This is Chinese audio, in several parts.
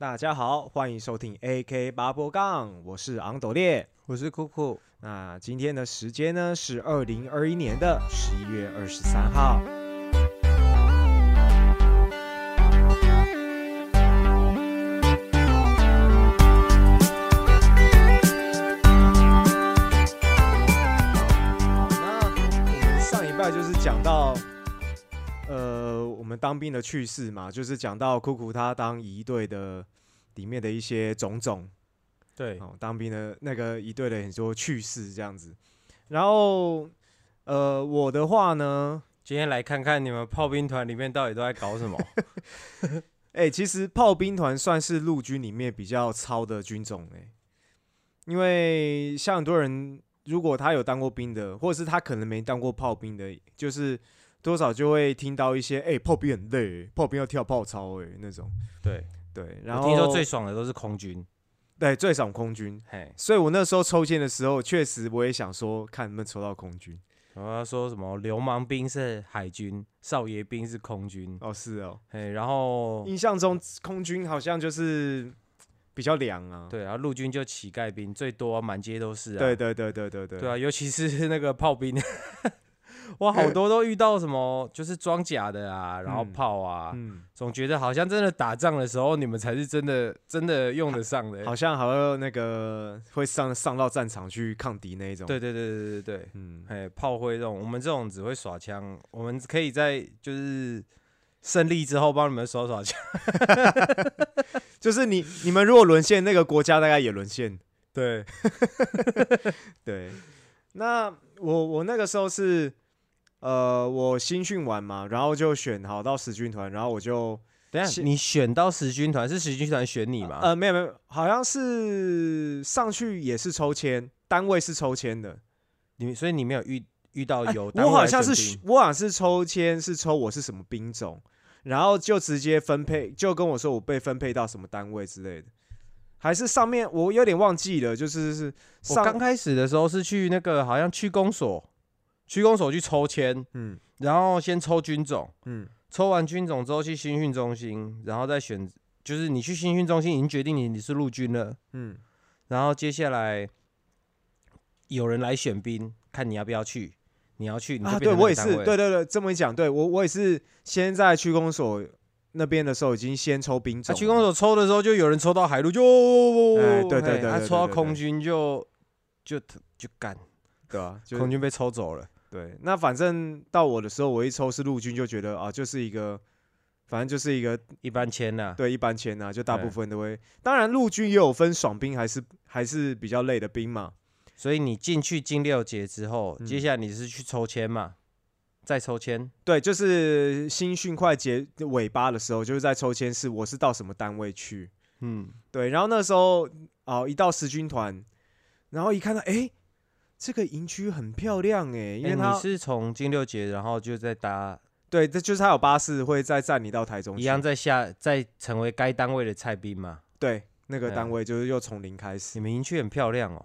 大家好，欢迎收听 AK 八波杠，我是昂斗烈。我是酷酷，那今天的时间呢是二零二一年的十一月二十三号。当兵的趣事嘛，就是讲到酷酷他当仪队的里面的一些种种。对，哦，当兵的那个一队的很多趣事这样子。然后，呃，我的话呢，今天来看看你们炮兵团里面到底都在搞什么。哎、其实炮兵团算是陆军里面比较超的军种哎、因为像很多人，如果他有当过兵的，或者是他可能没当过炮兵的，就是多少就会听到一些哎、炮兵很累，炮兵要跳炮操哎、那种。对，对，然后我听说最爽的都是空军。对最爽空军，嘿，所以我那时候抽签的时候，确实我也想说，看能不能抽到空军。然后他说什么流氓兵是海军，少爷兵是空军。哦，是哦，嘿，然后印象中空军好像就是比较凉啊。对，然后陆军就乞丐兵最多啊，满街都是啊。对对对对对对对啊，尤其是那个炮兵，哇，好多都遇到什么就是装甲的啊，然后嗯炮啊，嗯，总觉得好像真的打仗的时候，你们才是真的真的用得上的。好像好像那个会上上到战场去抗敌那一种。对，对对对对对。嗯，哎，炮灰这种，我们这种只会耍枪，我们可以在就是胜利之后帮你们耍耍枪。就是你你们如果沦陷，那个国家大概也沦陷。对，对，那我我那个时候是呃，我新训完嘛，然后就选好到十军团，然后我就等下你选到十军团是十军团选你吗？呃没有没有，好像是上去也是抽签，单位是抽签的。你所以你没有遇遇到哎有单位来我好像是我好像是抽签是抽我是什么兵种，然后就直接分配，就跟我说我被分配到什么单位之类的，还是上面我有点忘记了，就是是我上刚开始的时候是去那个好像区公所，区公所去抽签，嗯。然后先抽军种，嗯。抽完军种之后去新训中心，然后再选，就是你去新训中心已经决定你你是陆军了，嗯。然后接下来有人来选兵，看你要不要去，你要去你就啊，对我也是，对对对，这么一讲，对我我也是先在区公所那边的时候已经先抽兵啊，种了，区公所抽的时候就有人抽到海陆就，哎对对对对对对抽到空军就就就干，对啊，空军被抽走了。对，那反正到我的时候，我一抽是陆军，就觉得啊，就是一个，反正就是一个一般签呐、对，一般签啊，就大部分都会。当然，陆军也有分爽兵还是还是比较累的兵嘛。所以你进去金六节之后，嗯接下来你是去抽签嘛？再抽签，对，就是新训快结尾巴的时候，就是在抽签是我是到什么单位去。嗯，对，然后那时候哦，一到十军团，然后一看到，哎，这个营区很漂亮哎，因哎、为它、你是从金六节，然后就再搭对，这就是它有巴士会再载你到台中，一样在下，再成为该单位的菜兵嘛？对，那个哎单位就是又从零开始你。们营区很漂亮哦。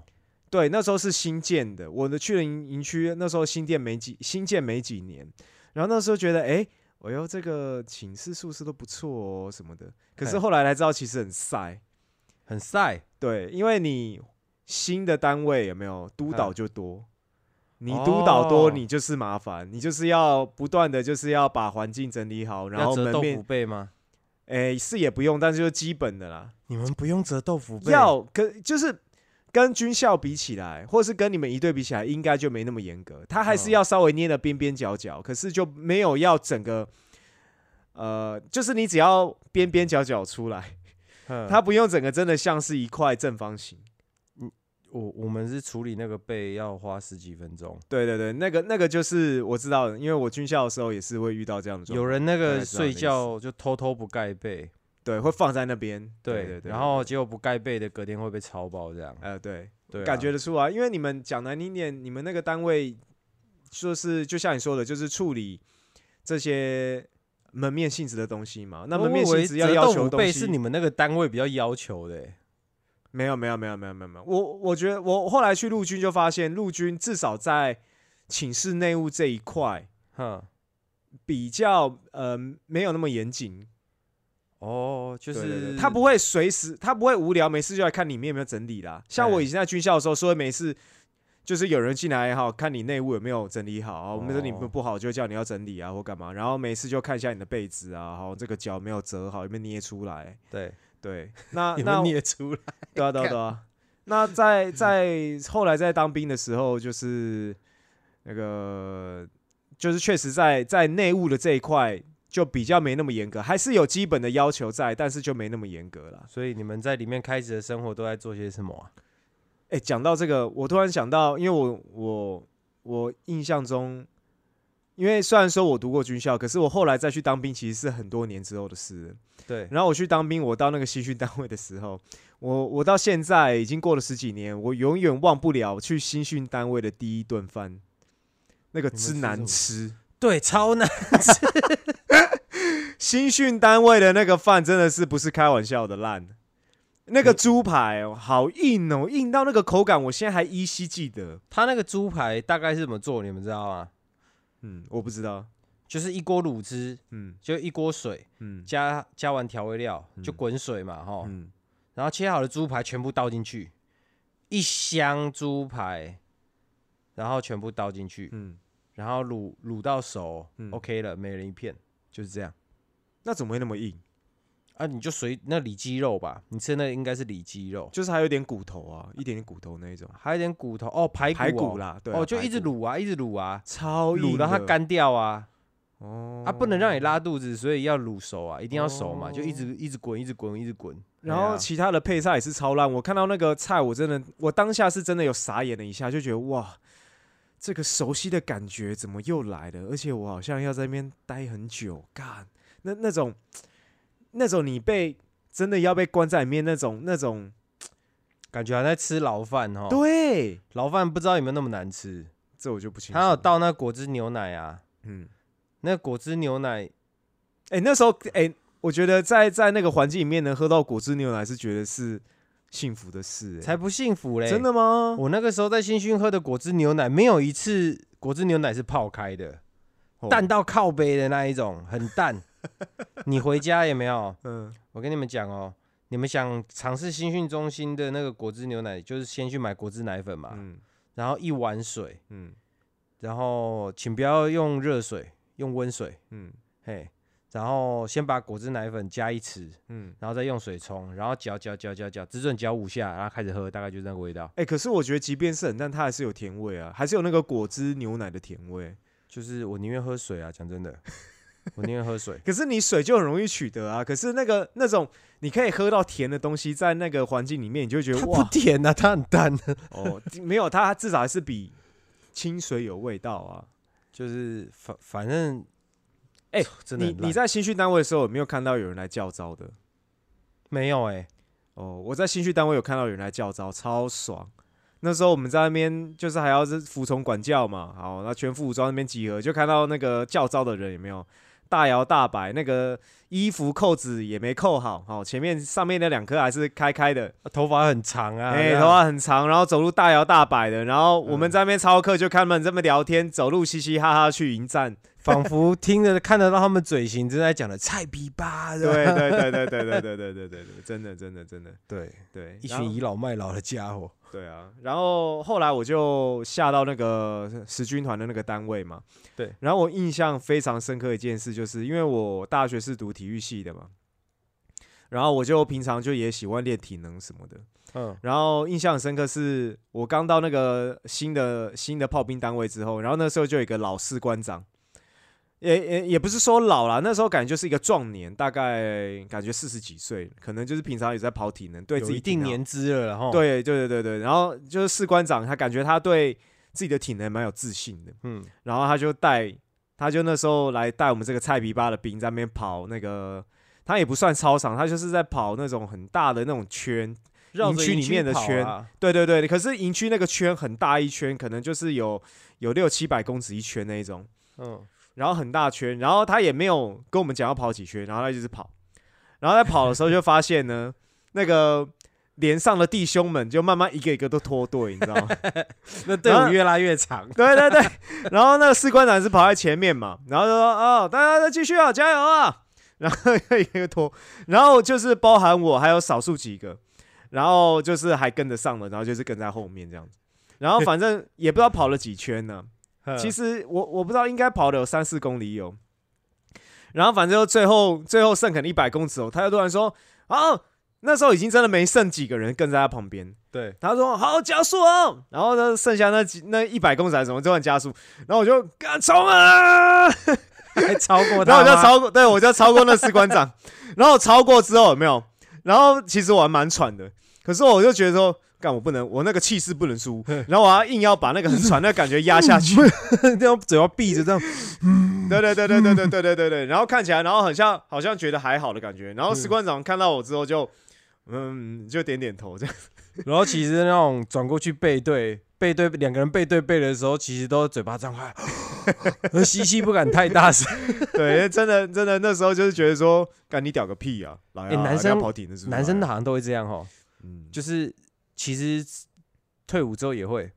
对，那时候是新建的，我的去了营营区，那时候新建没几新建没几年，然后那时候觉得，哎、哎呦，这个寝室宿舍都不错哦什么的。可是嘿后来才知道，其实很晒。很晒，对，因为你新的单位有没有督导嗯就多，你督导多，哦你就是麻烦，你就是要不断的就是要把环境整理好，然后折豆腐后门面，被吗？哎、是也不用，但是就是基本的啦。你们不用折豆腐被，要跟就是跟军校比起来，或是跟你们一队比起来，应该就没那么严格。他还是嗯要稍微捏的边边角角，可是就没有要整个，呃，就是你只要边边角角出来，嗯它不用整个真的像是一块正方形。我我们是处理那个背要花十几分钟，对对对，那个那个就是我知道的，因为我军校的时候也是会遇到这样的状况。有人那个睡觉就偷偷不盖被，对会放在那边，对对对对，然后结果不盖被的隔天会被超爆这样，呃对，对啊，感觉得出来，因为你们讲难听点，你们那个单位就是就像你说的，就是处理这些门面性质的东西嘛。那门面性质要要求的东西，被是你们那个单位比较要求的欸，没有没有没有没有没有没有，我我觉得我后来去陆军就发现，陆军至少在寝室内务这一块哼，比较呃没有那么严谨。哦，哦，就对对对是他不会随时，他不会无聊，没事就来看里面有没有整理啦。像我哎以前在军校的时候，说没事，就是有人进来也好，看你内务有没有整理好啊。我们说你不不好，就叫你要整理啊或干嘛。然后没事就看一下你的被子啊，好这个脚没有折好，有没有捏出来。对，对，那那有捏出来？对啊对啊对啊。那在在后来在当兵的时候，就是那个就是确实在在内务的这一块就比较没那么严格，还是有基本的要求在，但是就没那么严格了。所以你们在里面开始的生活都在做些什么啊？哎、讲到这个，我突然想到，因为我我我印象中，因为虽然说我读过军校，可是我后来再去当兵，其实是很多年之后的事了。对，然后我去当兵，我到那个新训单位的时候，我我到现在已经过了十几年，我永远忘不了去新训单位的第一顿饭，那个之难吃吃。对，超难吃。新训单位的那个饭真的是不是开玩笑的烂，那个猪排哦，好硬哦，硬到那个口感，我现在还依稀记得。他那个猪排大概是怎么做？你们知道吗？嗯，我不知道。就是一锅卤汁，嗯。就一锅水，嗯。加加完调味料就嗯滚水嘛，哈、嗯，然后切好的猪排全部倒进去，一箱猪排，然后全部倒进去，嗯，然后卤卤到熟、嗯。O k 了，每人一片，就是这样。那怎么会那么硬？啊，你就随那里脊肉吧，你吃的那应该是里脊肉，就是还有点骨头啊，一点点骨头那一种。还有点骨头哦，排骨、哦、排骨，啦，对啊、哦，就一直卤啊，一直卤啊，超硬卤到它的。干掉啊，哦啊，不能让你拉肚子，所以要卤熟啊，一定要熟嘛，就一哦直一直滚，一直滚，一直滚。然对啊后其他的配菜也是超烂，我看到那个菜，我真的，我当下是真的有傻眼了一下，就觉得哇，这个熟悉的感觉怎么又来了？而且我好像要在那边待很久，干那那种那种你被真的要被关在里面那种那种，感觉还在吃牢饭哦。对，牢饭不知道有没有那么难吃。这我就不清楚。他有倒那果汁牛奶啊，嗯，那果汁牛奶哎、那时候哎、我觉得在在那个环境里面能喝到果汁牛奶是觉得是幸福的事、哎才不幸福嘞。真的吗？我那个时候在新训喝的果汁牛奶，没有一次果汁牛奶是泡开的，哦淡到靠杯的那一种，很淡。你回家也没有？嗯我跟你们讲哦，你们想尝试新训中心的那个果汁牛奶，就是先去买果汁奶粉嘛，嗯然后一碗水，嗯然后请不要用热水，用温水，嗯嘿，然后先把果汁奶粉加一匙，嗯。然后再用水冲，然后搅搅搅搅搅，只准搅五下，然后开始喝，大概就是那个味道。哎、可是我觉得即便是很淡，它还是有甜味啊，还是有那个果汁牛奶的甜味。就是我宁愿喝水啊，讲真的，我宁愿喝水。可是你水就很容易取得啊，可是那个那种你可以喝到甜的东西，在那个环境里面，你就会觉得哇不哇，甜啊，它很淡的，哦，没有它至少还是比清水有味道啊。就是反反正，哎 真的你你在新训单位的时候有没有看到有人来叫招的？没有哎、哦，我在新训单位有看到有人来叫招，超爽。那时候我们在那边就是还要是服从管教嘛，好，那全副武装那边集合，就看到那个叫招的人有没有大摇大摆，那个衣服扣子也没扣好，哦，前面上面那两颗还是开开的，头发很长啊，头发很长，然后走路大摇大摆的，然后我们嗯。在那边操课就看他们这么聊天，走路嘻嘻哈哈去迎战，仿佛听着看得到他们嘴型正在讲的菜比 吧，对对对对对对对对对对对对，真的真的真的。对，对，一群倚老卖老的家伙，对啊，然后后来我就下到那个十军团的那个单位嘛。对，然后我印象非常深刻一件事，就是因为我大学是读体育系的嘛，然后我就平常就也喜欢练体能什么的。嗯，然后印象很深刻是我刚到那个新的新的炮兵单位之后，然后那时候就有一个老士官长，也也也不是说老了，那时候感觉就是一个壮年，大概感觉四十几岁，可能就是平常也在跑体能，对自己一定年资了，然后，对对对对对，然后就是士官长，他感觉他对自己的体能蛮有自信的，嗯，然后他就带，他就那时候来带我们这个菜皮巴的兵在那边跑那个，他也不算操场，他就是在跑那种很大的那种圈，营营区里面的圈。啊对对对，可是营区那个圈很大一圈，可能就是有有六七百公尺一圈那一种，嗯，然后很大圈，然后他也没有跟我们讲要跑几圈，然后他就是跑，然后在跑的时候就发现呢，那个连上的弟兄们就慢慢一个一个都脱队，你知道吗？那队伍越拉越长，对对对，然后那个士官长是跑在前面嘛，然后就说哦，大家再继续啊，加油啊！然后一个一个拖，然后就是包含我还有少数几个，然后就是还跟得上了，然后就是跟在后面这样子，然后反正也不知道跑了几圈呢。其实实我我不知道，应该跑了有三四公里有。然后反正就最后最后剩可能一百公尺哦，他就突然说：“啊，那时候已经真的没剩几个人跟在他旁边。”对，他说：“好加速哦！”然后呢，剩下那几那一百公尺还是什么就算加速，然后我就敢冲啊！还超过他 然后我就超过，对我就超过那士官长。然后超过之后有没有？然后其实我还蛮喘的，可是我就觉得说，干我不能，我那个气势不能输，然后我要硬要把那个很喘的感觉压下去。这样嘴要闭着这样，对对对对对对对对对对，然后看起来，然后很像好像觉得还好的感觉，然后士官长看到我之后就，嗯，就点点头这样。然后其实那种转过去背对背对两个人背对背的时候，其实都嘴巴张开，而吸气不敢太大声。对，真的真的那时候就是觉得说，干你屌个屁啊！来啊，欸男生要跑体的是男生的好像都会这样哦，嗯，就是其实退伍之后也会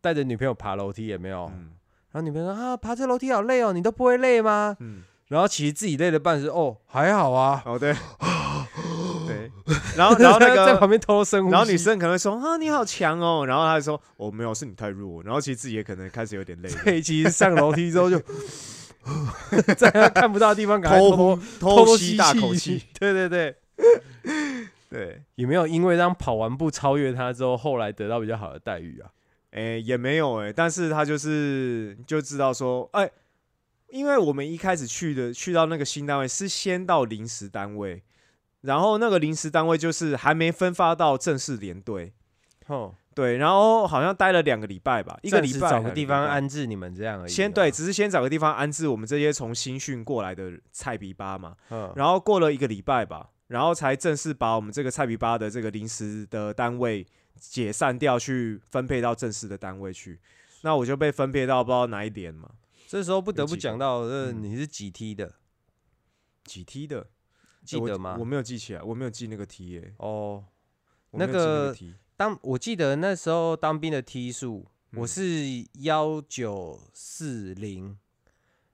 带着女朋友爬楼梯，也没有？嗯。然后女朋友说啊，爬这楼梯好累哦，你都不会累吗？嗯，然后其实自己累的半死，哦，还好啊。哦对，对，然后然后那个。在旁边偷偷深呼吸，然后女生可能会说啊你好强哦，然后他就说哦没有是你太弱，然后其实自己也可能开始有点累了，对，其实上楼梯之后就 在他看不到的地方，偷偷偷吸大口气，，对对对，对，也没有因为让跑完步超越他之后，后来得到比较好的待遇啊？哎、也没有哎、但是他就是就知道说，哎、因为我们一开始去的去到那个新单位是先到临时单位，然后那个临时单位就是还没分发到正式连队，哦，对，然后好像待了两个礼拜吧，一个礼拜找个地方安置你们这样而已。先对，，只是先找个地方安置我们这些从新训过来的菜比巴嘛，嗯，然后过了一个礼拜吧，然后才正式把我们这个菜比巴的这个临时的单位解散掉，去分配到正式的单位去。那我就被分配到不知道哪一点嘛，这时候不得不讲到，呃，嗯你是几梯的？几梯的，记得吗我我？没有记起来，我没有记那个梯耶、哦，那那个当我记得那时候当兵的梯数，我嗯是幺九四零，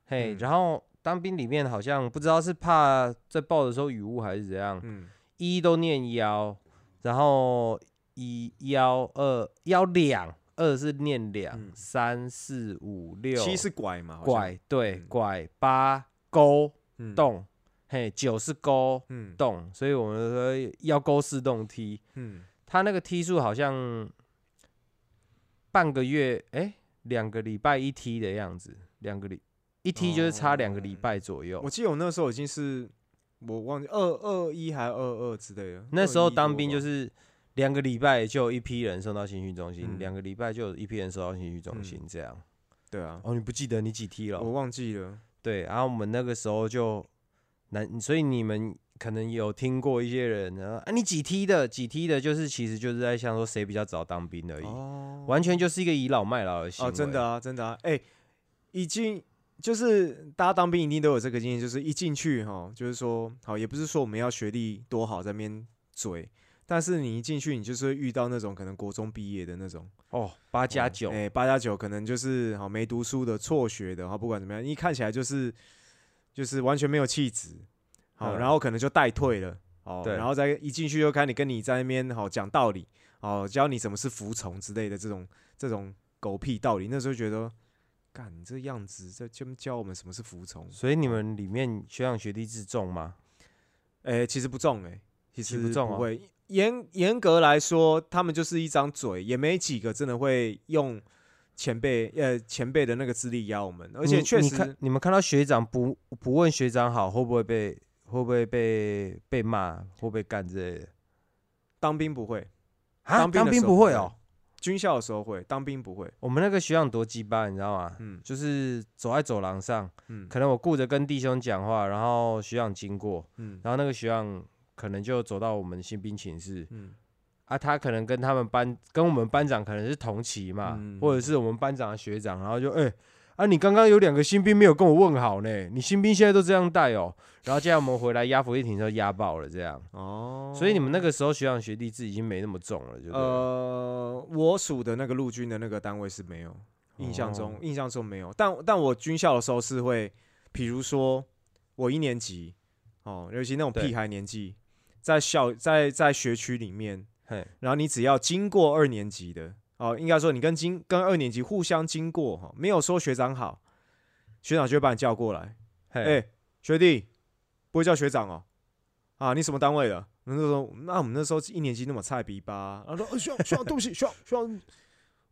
嘿，嗯。然后当兵里面好像不知道是怕在报的时候雨雾还是怎样，嗯。一都念幺，然后一幺二幺两，二是念两，嗯。三四五六七是拐嘛，好像，拐，对嗯。拐八勾嗯，动，嘿九是勾嗯。动，所以我们说要勾四洞梯，嗯，他那个梯数好像半个月，哎、两个礼拜一梯的样子，两个礼一梯就是差两个礼哦拜左右。我记得我那时候已经是我忘记二二一还二二之类的，那时候当兵就是两个礼拜就有一批人送到新训中心，嗯两、个礼拜就有一批人送到新训中心，嗯这样。对啊，哦，你不记得你几梯了我？忘记了，对，然后我们那个时候就男，所以你们可能有听过一些人啊，啊你几梯的？几梯的，就是其实就是在想说谁比较早当兵而已，哦完全就是一个倚老卖老的行为。哦，真的啊，真的啊，哎、已经就是大家当兵一定都有这个经验，就是一进去哈，就是说好，也不是说我们要学历多好在那边嘴，但是你一进去，你就是会遇到那种可能国中毕业的那种哦，八加哦九，哎、八加九可能就是好没读书的、辍学的，好不管怎么样，一看起来就是就是完全没有气质，好，嗯然后可能就带退了，哦，对然后再一进去就看你跟你在那边好讲道理，哦，教你什么是服从之类的这种这种狗屁道理，那时候觉得，干你这样子，这教教我们什么是服从，所以你们里面学长学弟制重吗？哎、其实不重哎、其实其实不重哦会。严严格来说，他们就是一张嘴，也没几个真的会用前辈呃前辈的那个资历压我们，而且确实你看你们看到学长不不问学长好，会不会被会不会被被骂，会不会干之类的？当兵不会，啊，当兵不会哦。军校的时候会，当兵不会。我们那个学长多鸡巴，你知道吗？嗯。就是走在走廊上，嗯。可能我顾着跟弟兄讲话，然后学长经过，嗯。然后那个学长可能就走到我们新兵寝室。嗯。啊，他可能跟他们班跟我们班长可能是同期嘛，嗯或者是我们班长的学长，然后就哎、啊，你刚刚有两个新兵没有跟我问好呢，你新兵现在都这样带哦，然后接下来我们回来压伏地艇就压爆了这样，哦，所以你们那个时候学长学弟制已经没那么重了，就对了。呃，我属的那个陆军的那个单位是没有，印象中、哦印象中没有，但但我军校的时候是会，比如说我一年级，哦，尤其那种屁孩年纪，在校在在学区里面，嘿，然后你只要经过二年级的，哦，应该说你跟经跟二年级互相经过哈，没有说学长好，学长就会把你叫过来，哎、嘿，学弟，不会叫学长哦，啊，你什么单位的？那时候那我们那时候一年级那么菜逼吧，然后说，呃学长学长对不起，学长学长，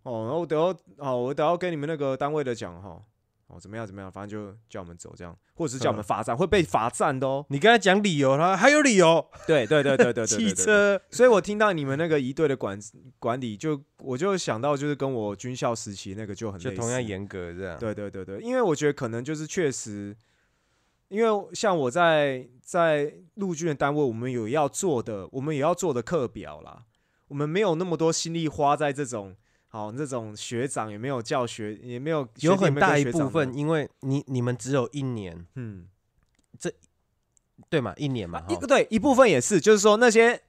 哦，然后我等要哦，我等要跟你们那个单位的讲哈。哦，怎么样？怎么样？反正就叫我们走，这样，或者是叫我们嗯罚站，会被罚站的哦。你跟他讲理由，他还有理由，对对对对对对对汽车，所以我听到你们那个一队的管管理，就我就想到就是跟我军校时期那个就很就同样严格这样。对对对对，因为我觉得可能就是确实，因为像我在在陆军的单位，我们有要做的，我们也要做的课表啦，我们没有那么多心力花在这种好这种学长也没有教学，也没有有很大一部分，因为你你们只有一年，嗯，这对嘛？一年嘛，一个对一部分也是，就是说那些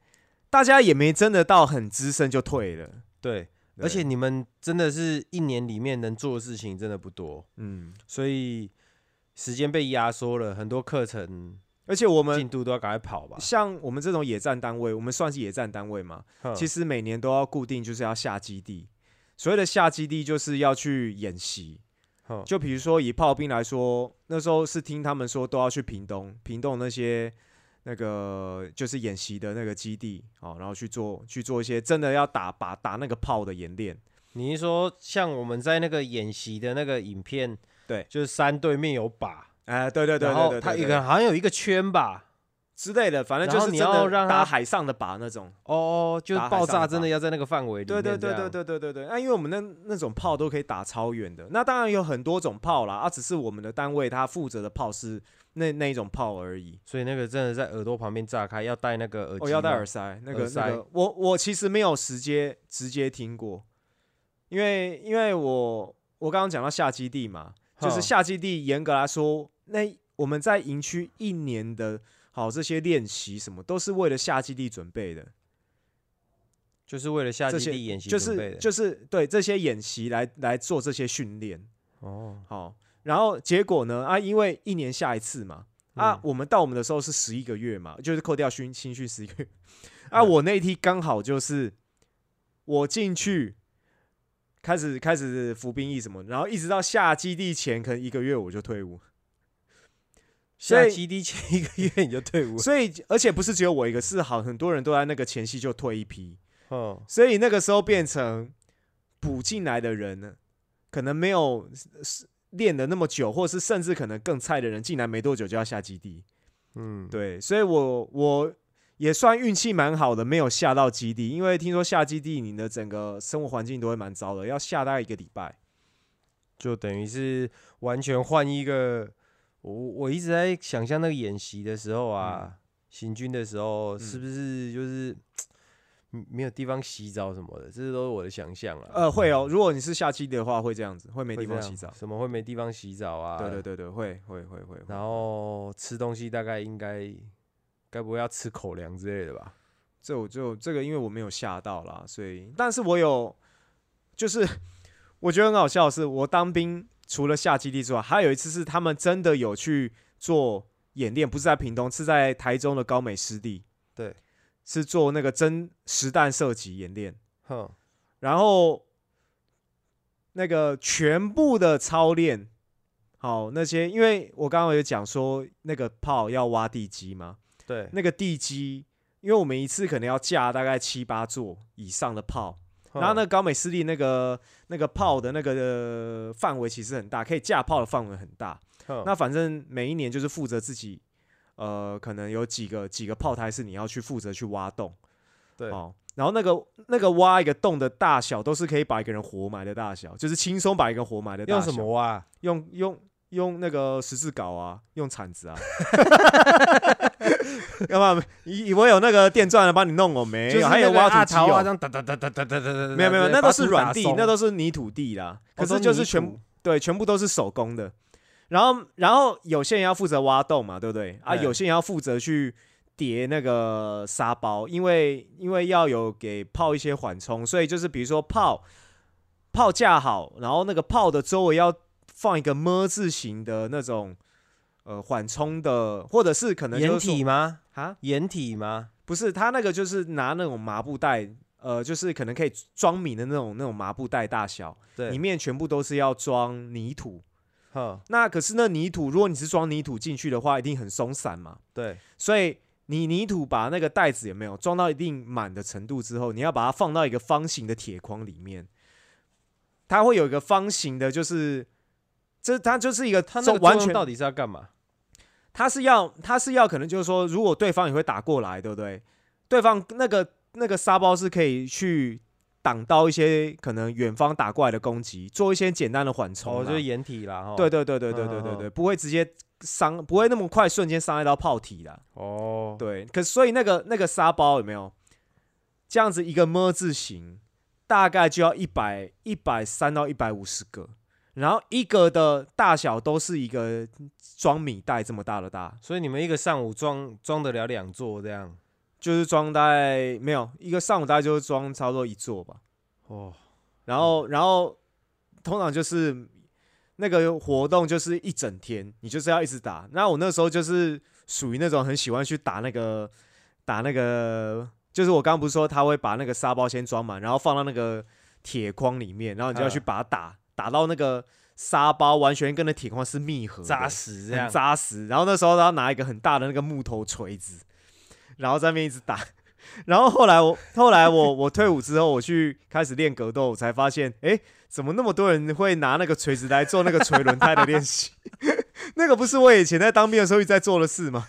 大家也没真的到很资深就退了。对，对而且你们真的是一年里面能做的事情真的不多，嗯，所以时间被压缩了，很多课程而且我们进度都要赶快跑吧。像我们这种野战单位，我们算是野战单位嘛，其实实每年都要固定就是要下基地。所谓的下基地，就是要去演习。就比如说以炮兵来说，那时候是听他们说都要去屏东，屏东那些那个就是演习的那个基地，哦，然后去做去做一些真的要打把打那个炮的演练。你是说像我们在那个演习的那个影片，对就是山对面有靶，哎，对对对然对对，对后它一个好像有一个圈吧，之类的，反正就是你要让它海上的靶那种。哦，就是爆炸真的要在那个范围里面对，对对对对对对对，那、因为我们那那种炮都可以打超远的，那当然有很多种炮啦，啊，只是我们的单位它负责的炮是那那一种炮而已。所以那个真的在耳朵旁边炸开，要戴那个耳机要戴耳塞，那个耳塞那个，我我其实没有直接直接听过，因为因为我我刚刚讲到下基地嘛，就是下基地严格来说，那我们在营区一年的好这些练习什么，都是为了下基地准备的。就是为了下基地演习就是准备的。就是对这些演习来来做这些训练。哦，好，然后结果呢？啊，因为一年下一次嘛，啊，嗯我们到我们的时候是十一个月嘛，就是扣掉新新训十一个月。啊，嗯我那一梯刚好就是我进去开始开始服兵役什么，然后一直到下基地前可能一个月我就退伍。所以下基地前一个月 你就退伍了，所以而且不是只有我一个，是好很多人都在那个前夕就退一批，嗯，所以那个时候变成补进来的人呢，可能没有练的那么久，或是甚至可能更菜的人进来没多久就要下基地。嗯，对，所以我我也算运气蛮好的，没有下到基地，因为听说下基地你的整个生活环境都会蛮糟的，要下大概一个礼拜。就等于是完全换一个。我我一直在想象那个演习的时候啊，行军的时候是嗯不是就是嗯没有地方洗澡什么的，这都是我的想象啊。呃，会哦，如果你是下基地的话，会这样子，会没地方洗澡。什么会没地方洗澡啊？对对对对，会会会会。会然后吃东西大概应该，该不会要吃口粮之类的吧？这我就这个，因为我没有吓到啦，所以，但是我有，就是我觉得很好笑的是，我当兵除了下基地之外，还有一次是他们真的有去做演练，不是在屏东，是在台中的高美湿地，对，是做那个真实弹射击演练，哼，然后那个全部的操练，好那些，因为我刚刚有讲说那个炮要挖地基嘛，对，那个地基，因为我们一次可能要架大概七八座以上的炮，哼然后那个高美湿地那个那个炮的那个、呃范围其实很大，可以架炮的范围很大。那反正每一年就是负责自己，呃，可能有几个几个炮台是你要去负责去挖洞，对，哦。然后那个那个挖一个洞的大小都是可以把一个人活埋的大小，就是轻松把一个人活埋的大小。用什么？挖？用用用那个十字镐啊，用铲子啊。要不然以以为有那个电钻的帮你弄哦，没有，就是还有挖土机这。样哒哒哒哒哒哒哒哒，没有没有，那都是软地，那都都是泥土地啦。可是就是全对，全部都是手工的。然后然后有些人要负责挖洞嘛，对不对？啊，有些人要负责去叠那个沙包，因为因为要有给炮一些缓冲，所以就是比如说炮炮架好，然后那个炮的周围要放一个么字形的那种呃缓冲的，或者是可能掩体吗？啊，掩体吗？不是，他那个就是拿那种麻布袋，呃，就是可能可以装米的那种那种麻布袋大小，对，里面全部都是要装泥土。哼，那可是那泥土，如果你是装泥土进去的话，一定很松散嘛。对，所以你泥土把那个袋子有没有装到一定满的程度之后，你要把它放到一个方形的铁框里面，它会有一个方形的，就是这它就是一个它那个完全到底是要干嘛？它是要他是要可能就是说，如果对方也会打过来，对不对？对方那个那个沙包是可以去挡到一些可能远方打过来的攻击，做一些简单的缓冲。哦，就是掩体啦，哈。对对对对对对对对，不会直接伤，不会那么快瞬间伤害到炮体的。哦，对，可所以那个那个沙包有没有这样子一个么字形，大概就要一百一百三到一百五十个，然后一个的大小都是一个装米袋这么大的大，所以你们一个上午装装得了两座这样。就是装大概没有一个上午大概就是装差不多一座吧，哦，然后然后通常就是那个活动就是一整天，你就是要一直打。那我那时候就是属于那种很喜欢去打那个打那个，就是我刚刚不是说他会把那个沙包先装满，然后放到那个铁筐里面，然后你就要去嗯把它打打到那个沙包完全跟那铁筐是密合的扎实这样。扎实。然后那时候他要拿一个很大的那个木头锤子，然后在那边一直打。然后后来我后来我 我退伍之后，我去开始练格斗，我才发现，哎，怎么那么多人会拿那个锤子来做那个锤轮胎的练习？那个不是我以前在当兵的时候一直在做的事吗？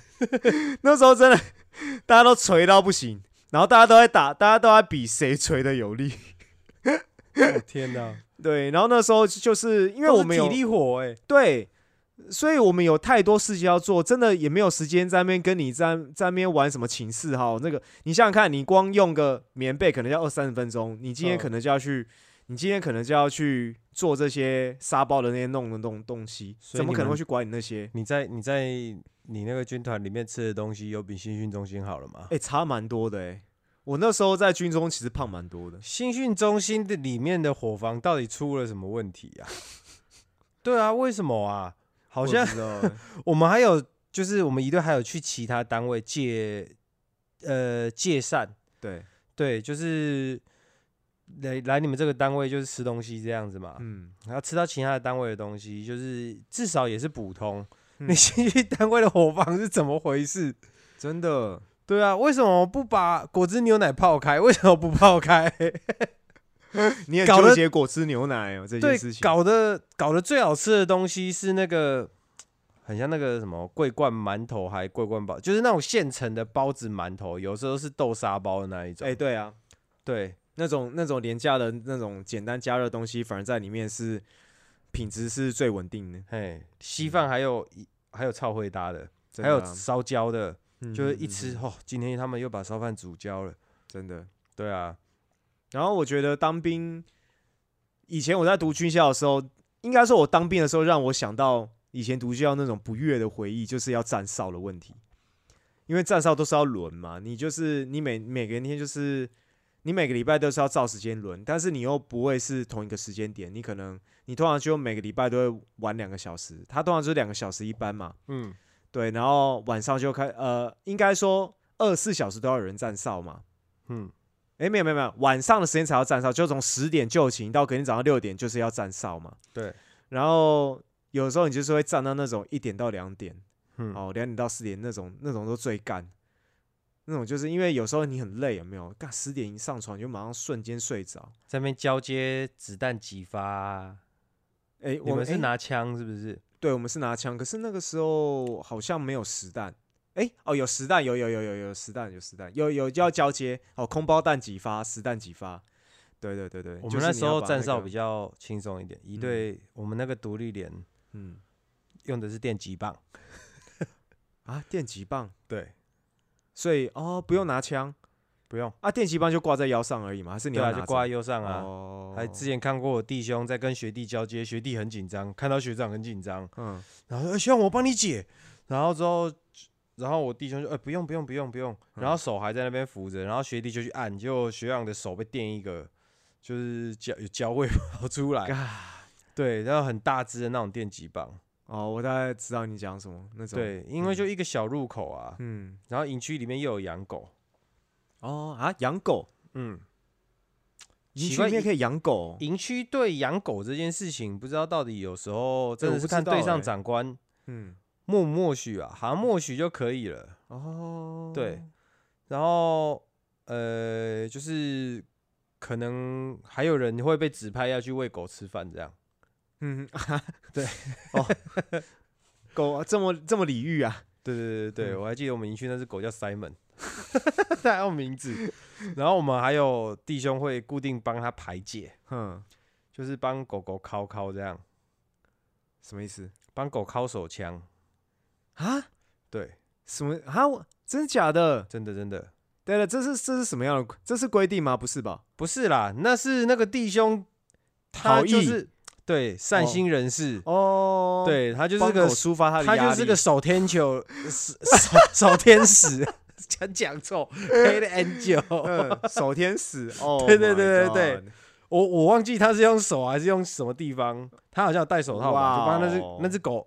那时候真的大家都锤到不行，然后大家都在打，大家都在比谁锤的有力。哦天哪！对，然后那时候就是因为我们有体力活哎，对，所以我们有太多事情要做，真的也没有时间在那边跟你在在那边玩什么情势哈。那个你想想看，你光用个棉被可能要二三十分钟，你今天嗯可能就要去，你今天可能就要去做这些沙包的那些弄的东东西，怎么可能会去管你那些？你在你在你那个军团里面吃的东西有比新训中心好了吗？哎、差蛮多的哎、我那时候在军中其实胖蛮多的，新训中心的里面的伙房到底出了什么问题啊？对啊，为什么啊？好像我 们还有就是我们一队还有去其他单位借呃借膳，对，对，就是来来你们这个单位就是吃东西这样子嘛，嗯，然后吃到其他的单位的东西，就是至少也是普通。嗯你新训单位的伙房是怎么回事？真的。对啊，为什么不把果汁牛奶泡开？为什么不泡开？你很搞得纠结果汁牛奶哦这件事，情，搞得搞得最好吃的东西是那个，很像那个什么桂冠馒头，还桂冠包，就是那种现成的包子馒头，有时候是豆沙包的那一种。哎、对啊，对，那种那种廉价的那种简单加热的东西，反而在里面是品质是最稳定的，嘿，稀饭还有一还有超会搭的，还有烧焦的，嗯就是一吃哦，今天他们又把烧饭煮焦了。真的。对啊，然后我觉得当兵，以前我在读军校的时候，应该说我当兵的时候让我想到以前读军校那种不悦的回忆，就是要站哨的问题。因为站哨都是要轮嘛，你就是你每每个天就是你每个礼拜都是要照时间轮，但是你又不会是同一个时间点，你可能你通常就每个礼拜都会晚两个小时，他通常就是两个小时一班嘛，嗯，对，然后晚上就开呃，应该说二十四小时都要有人站哨嘛，嗯，哎，没有没有没有，晚上的时间才要站哨，就从十点就寝到隔天早上六点就是要站哨嘛。对，然后有时候你就是会站到那种一点到两点，嗯，哦，两点到四点那种，那种都最干。那种就是因为有时候你很累，有没有？干十点一上床你就马上瞬间睡着。在那边交接子弹几发啊、诶，你我们是拿枪是不是？对，我们是拿枪，可是那个时候好像没有实弹。诶，哦，有实弹，有有有有有实弹，有实弹，有有就要交接哦，空包弹几发，实弹几发。对对对对，我们那时候站哨比较轻松一点，一嗯。队我们那个独立连嗯。用的是电击棒，啊，电击棒，对，所以哦不用拿枪不用，啊，电击棒就挂在腰上而已嘛，还是你对啊，要拿着就挂在腰上啊。哦，还之前看过我弟兄在跟学弟交接，学弟很紧张，看到学长很紧张，嗯。然后说、欸、学长我帮你解，然后之后，然后我弟兄就哎、不用不用不用不用，嗯。然后手还在那边扶着，然后学弟就去按，结果学长的手被电一个，就是焦有焦味 跑出来，嘎 对，然后很大只的那种电击棒，哦，我大概知道你讲什么那种。，对，因为就一个小入口啊，嗯，然后营区里面又有养狗，哦啊，养狗，嗯，营奇怪区里面可以养狗。营区对养狗这件事情，不知道到底有时候真的是看队上欸长官嗯，默不默许啊，好像默许就可以了。哦，对，然后呃，就是可能还有人会被指派要去喂狗吃饭，这样。嗯，对，哦，狗啊这么这么礼遇啊，对对对对，嗯我还记得我们营区那只狗叫 Simon，它还有名字。然后我们还有弟兄会固定帮他排解，哼，就是帮狗狗敲敲这样，什么意思帮狗敲手枪。啊？对，什么啊？我真的假的？真的真的对了，这是这是什么样的？这是规定吗？不是吧？不是啦，那是那个弟兄，他就是对善心人士，哦，，对他就是个抒发他的他就是个守天球，手手手天使，讲讲错，黑的 angel。嗯守天使 哦，对对对对对。我我忘记他是用手还是用什么地方，他好像有戴手套吧，就帮那只哦那只狗，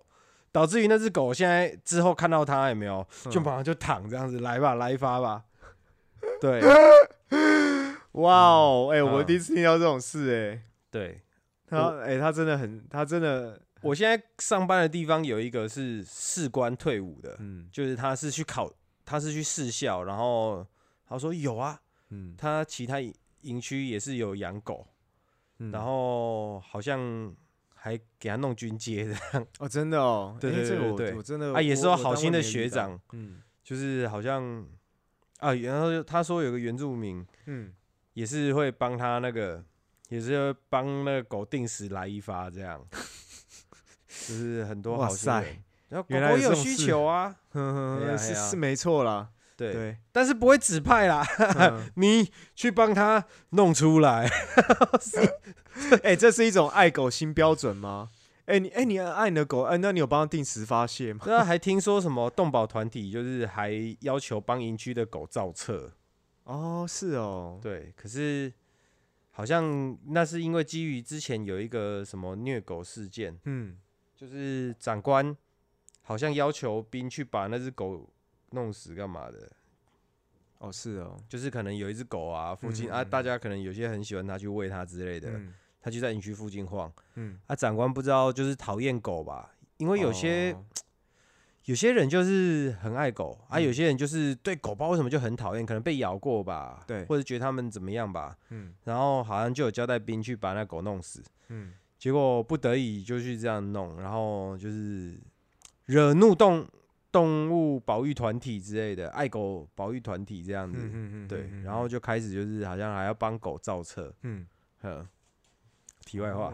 导致于那只狗现在之后看到他有没有，就嗯马上就躺这样子，来吧，来一发吧。对。哇哦，哎，我嗯第一次听到这种事，哎，对，他哎，他真的很，他真的，我现在上班的地方有一个是士官退伍的，嗯就是他是去考，他是去试校，然后他说有啊，嗯，他其他营营区也是有养狗，嗯然后好像还给他弄军阶的，哦，真的哦，对对对对我真的啊也是好心的学长，嗯就是好像啊，然后他说有个原住民嗯，也是会帮他那个，也是会帮那个狗定时来一发这样，就是很多哇好心塞人。然后狗狗也有需求啊，是是没错啦，对，对，但是不会指派啦，嗯 你去帮他弄出来。哎，这是一种爱狗新标准吗？哎，你哎，你爱你的狗，哎，那你有帮它定时发泄吗？对啊，还听说什么动保团体就是还要求帮营区的狗造册，哦，是哦，对，可是好像那是因为基于之前有一个什么虐狗事件，嗯，就是长官好像要求兵去把那只狗弄死干嘛的，哦，是哦，就是可能有一只狗啊，附近、啊，大家可能有些很喜欢它去喂它之类的，嗯。它就在营区附近晃，嗯，啊，长官不知道就是讨厌狗吧，因为有些、哦有些人就是很爱狗啊，嗯有些人就是对狗不知道为什么就很讨厌，可能被咬过吧，对或者觉得他们怎么样吧，嗯然后好像就有交代兵去把那狗弄死，嗯，结果不得已就去这样弄，然后就是惹怒动动物保育团体之类的，爱狗保育团体这样子，嗯嗯嗯，对，嗯然后就开始就是好像还要帮狗造册，嗯，呵。题外话，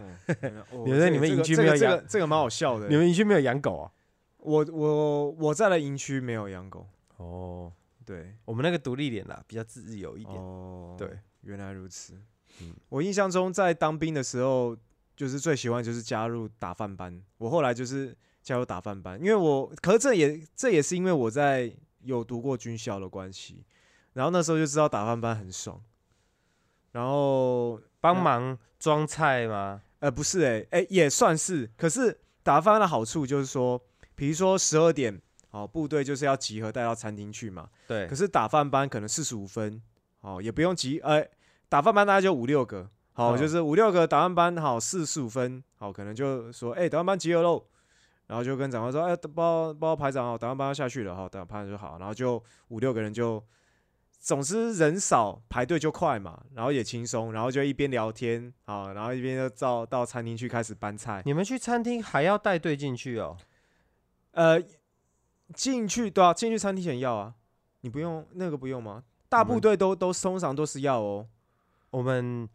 你们在你们这个这个营区没有养这个这个这个蛮好笑的 你。们营区没有养狗啊？我我我在的营区没有养狗，哦，对，我们那个独立点啦，比较自由一点。哦，对，原来如此。嗯我印象中在当兵的时候，就是最喜欢就是加入打饭班。我后来就是加入打饭班，因为我，可是这也这也是因为我在有读过军校的关系，然后那时候就知道打饭班很爽。然后帮忙装菜吗？呃不是诶、诶、也算是，可是打饭的好处就是说，比如说十二点，哦部队就是要集合带到餐厅去嘛，对。可，是打饭班可能四十五分，哦，也不用急，呃，打饭班大概就五六个，好，嗯。就是五六个打饭班，好，四十五分，好，可能就说，哎、打饭班集合喽，然后就跟长官说，哎、报报排长哦，打饭班要下去了，好，打饭就好，然后就五六个人就，总之人少排队就快嘛，然后也轻松，然后就一边聊天，啊，然后一边就到到餐厅去开始搬菜，你们去餐厅还要带队进去哦？呃，进去对啊，进去餐厅前要啊，你不用那个不用吗？大部队都都通常都是要哦。我们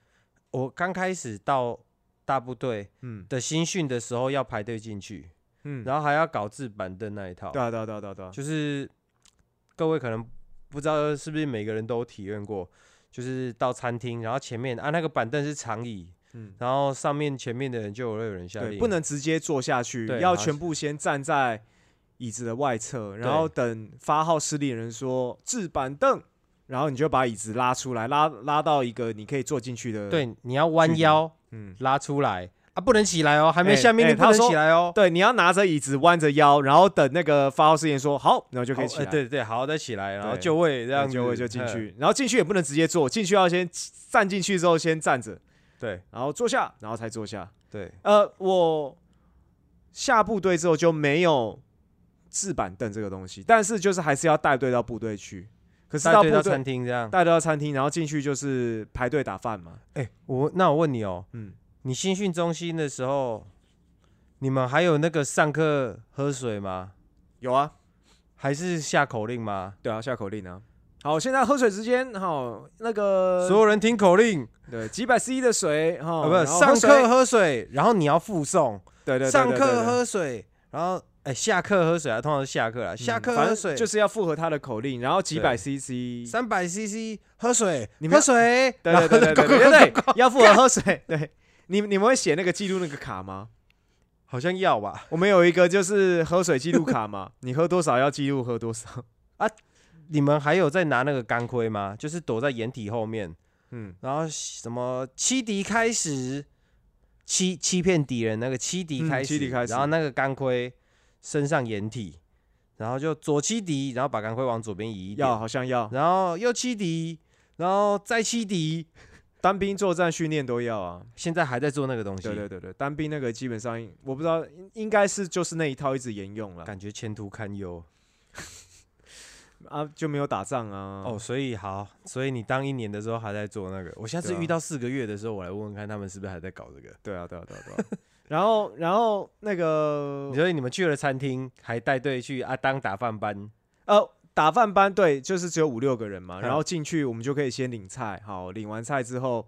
我刚开始到大部队嗯的新训的时候要排队进去，嗯，然后还要搞制板凳那一套。对啊对啊对啊对啊对啊，就是各位可能不知道是不是每个人都体验过，就是到餐厅，然后前面啊那个板凳是长椅，嗯，然后上面前面的人就会有人下对，令，不能直接坐下去，对要全部先站在椅子的外侧，然后等发号施令人说置板凳，然后你就把椅子拉出来，拉拉到一个你可以坐进去的。，对，你要弯腰嗯拉出来，啊，不能起来哦，还没哎下命令不能起来哦。对，你要拿着椅子弯着腰，然后等那个发号施令说好，然后就可以起来。哎对对，好，再起来，然后就位这这样，就位就进嗯。去，然后进去也不能直接坐，进去要先站进去之后先站着，对然后坐下，然后才坐下。对，呃，我下部队之后就没有置板凳这个东西，但是就是还是要带队到部队去。可是带队到到部队餐厅这样。带队到餐厅，然后进去就是排队打饭嘛。哎，我那我问你哦，嗯，你新训中心的时候，你们还有那个上课喝水吗？有啊，还是下口令吗？对啊，下口令啊。好，现在喝水时间，好，那个所有人听口令，对几百 CC 的水，哈，啊，不是上课，喝水，然后你要附送，对对对，上课喝水，然后哎下课喝水啊，通常是下课啊，下课喝水就是要符合他的口令，然后几百 CC，三百 CC 喝水，你们喝水，对对对对对要符合喝水。对，你你们会写那个记录那个卡吗？好像要吧？我们有一个就是喝水记录卡嘛，你喝多少要记录喝多少 啊。你们还有在拿那个钢盔吗？就是躲在掩体后面，嗯，然后什么欺敌开始，欺欺骗敌人那个欺敌嗯开始，欺敌开始然后那个钢盔身上掩体，然后就左七敌，然后把钢盔往左边移一点要，好像要，然后右七敌，然后再七敌，单兵作战训练都要啊。现在还在做那个东西，对对对对，单兵那个基本上我不知道，应应该是就是那一套一直沿用了感觉前途堪忧。啊，就没有打仗啊。哦，，所以好，所以你当一年的时候还在做那个，我下次对啊遇到四个月的时候，我来问问看他们是不是还在搞这个。对啊，对啊，对啊，对啊。然后，然后那个所以你们去了餐厅，还带队去啊当打饭班，呃，打饭班对，就是只有五六个人嘛，嗯然后进去我们就可以先领菜，好，领完菜之后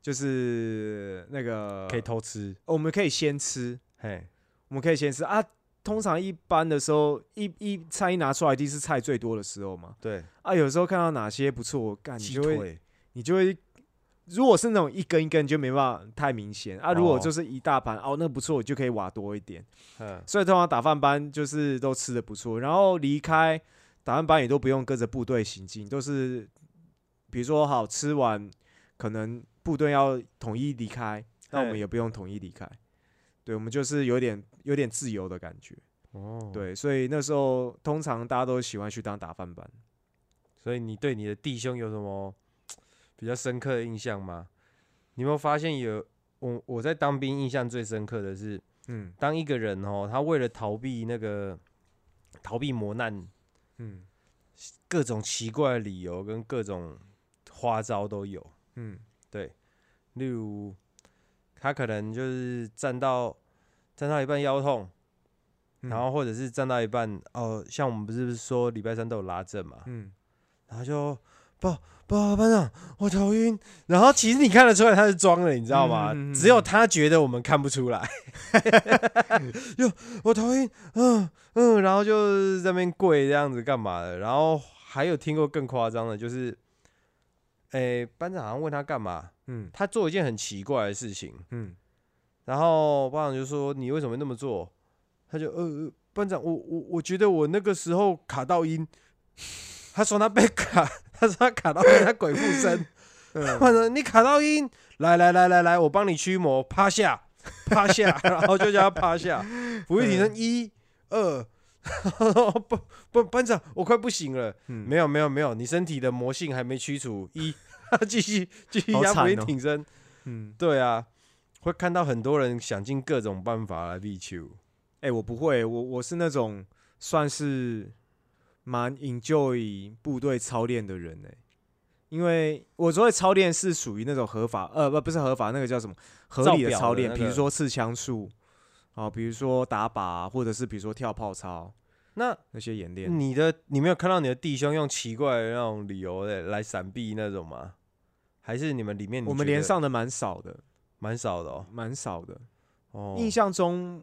就是那个可以，偷吃。我们可以先吃，嘿，我们可以先吃啊。通常一般的时候，一一菜一拿出来，一定是菜最多的时候嘛。对，啊，有时候看到哪些不错，干你就会，你就会，如果是那种一根一根，就没办法太明显啊。如果哦就是一大盘，哦，那不错，就可以挖多一点。嗯，所以通常打饭班就是都吃的不错，然后离开打饭班也都不用跟着部队行进，都是比如说好吃完，可能部队要统一离开，那我们也不用统一离开，对，我们就是有点有点自由的感觉，哦，，对，所以那时候通常大家都喜欢去当打饭班。所以你对你的弟兄有什么比较深刻的印象吗？你有没有发现有我我在当兵印象最深刻的是，嗯。当一个人哦，他为了逃避那个逃避磨难，嗯。各种奇怪的理由跟各种花招都有。嗯。例如，他可能就是站到站到一半腰痛，嗯。然后或者是站到一半哦，像我们不是说礼拜三都有拉正嘛，嗯。然后就报报班长，我头晕。然后其实你看得出来他是装的，你知道吗？嗯嗯嗯嗯只有他觉得我们看不出来。哟，我头晕，嗯嗯，然后就在那边跪这样子干嘛的？然后还有听过更夸张的，就是，诶、班长好像问他干嘛，嗯他做一件很奇怪的事情，嗯然后班长就说：“你为什么那么做？”他就呃，呃班长，我我我觉得我那个时候卡到音。他说他被卡，他说他卡到音，他鬼附身。他说，你卡到音，来来来来来，我帮你驱魔，趴下，趴下，然后就叫他趴下，俯卧挺身一二。不不，班长，我快不行了。嗯没有没有没有，你身体的魔性还没驱除。一，继续继续好压俯卧惨哦挺身。嗯，对啊，会看到很多人想尽各种办法来避球。哎、我不会，我我是那种算是蛮 enjoy 部队操练的人哎、因为我所谓操练是属于那种合法，呃不不是合法，那个叫什么合理的操练，比如说刺枪术，啊，比如说打靶，或者是比如说跳炮操那那些演练。你的你没有看到你的弟兄用奇怪的那种理由来来闪避那种吗？还是你们里面我们连上的蛮少的，蛮少的哦。蛮少的。哦，印象中，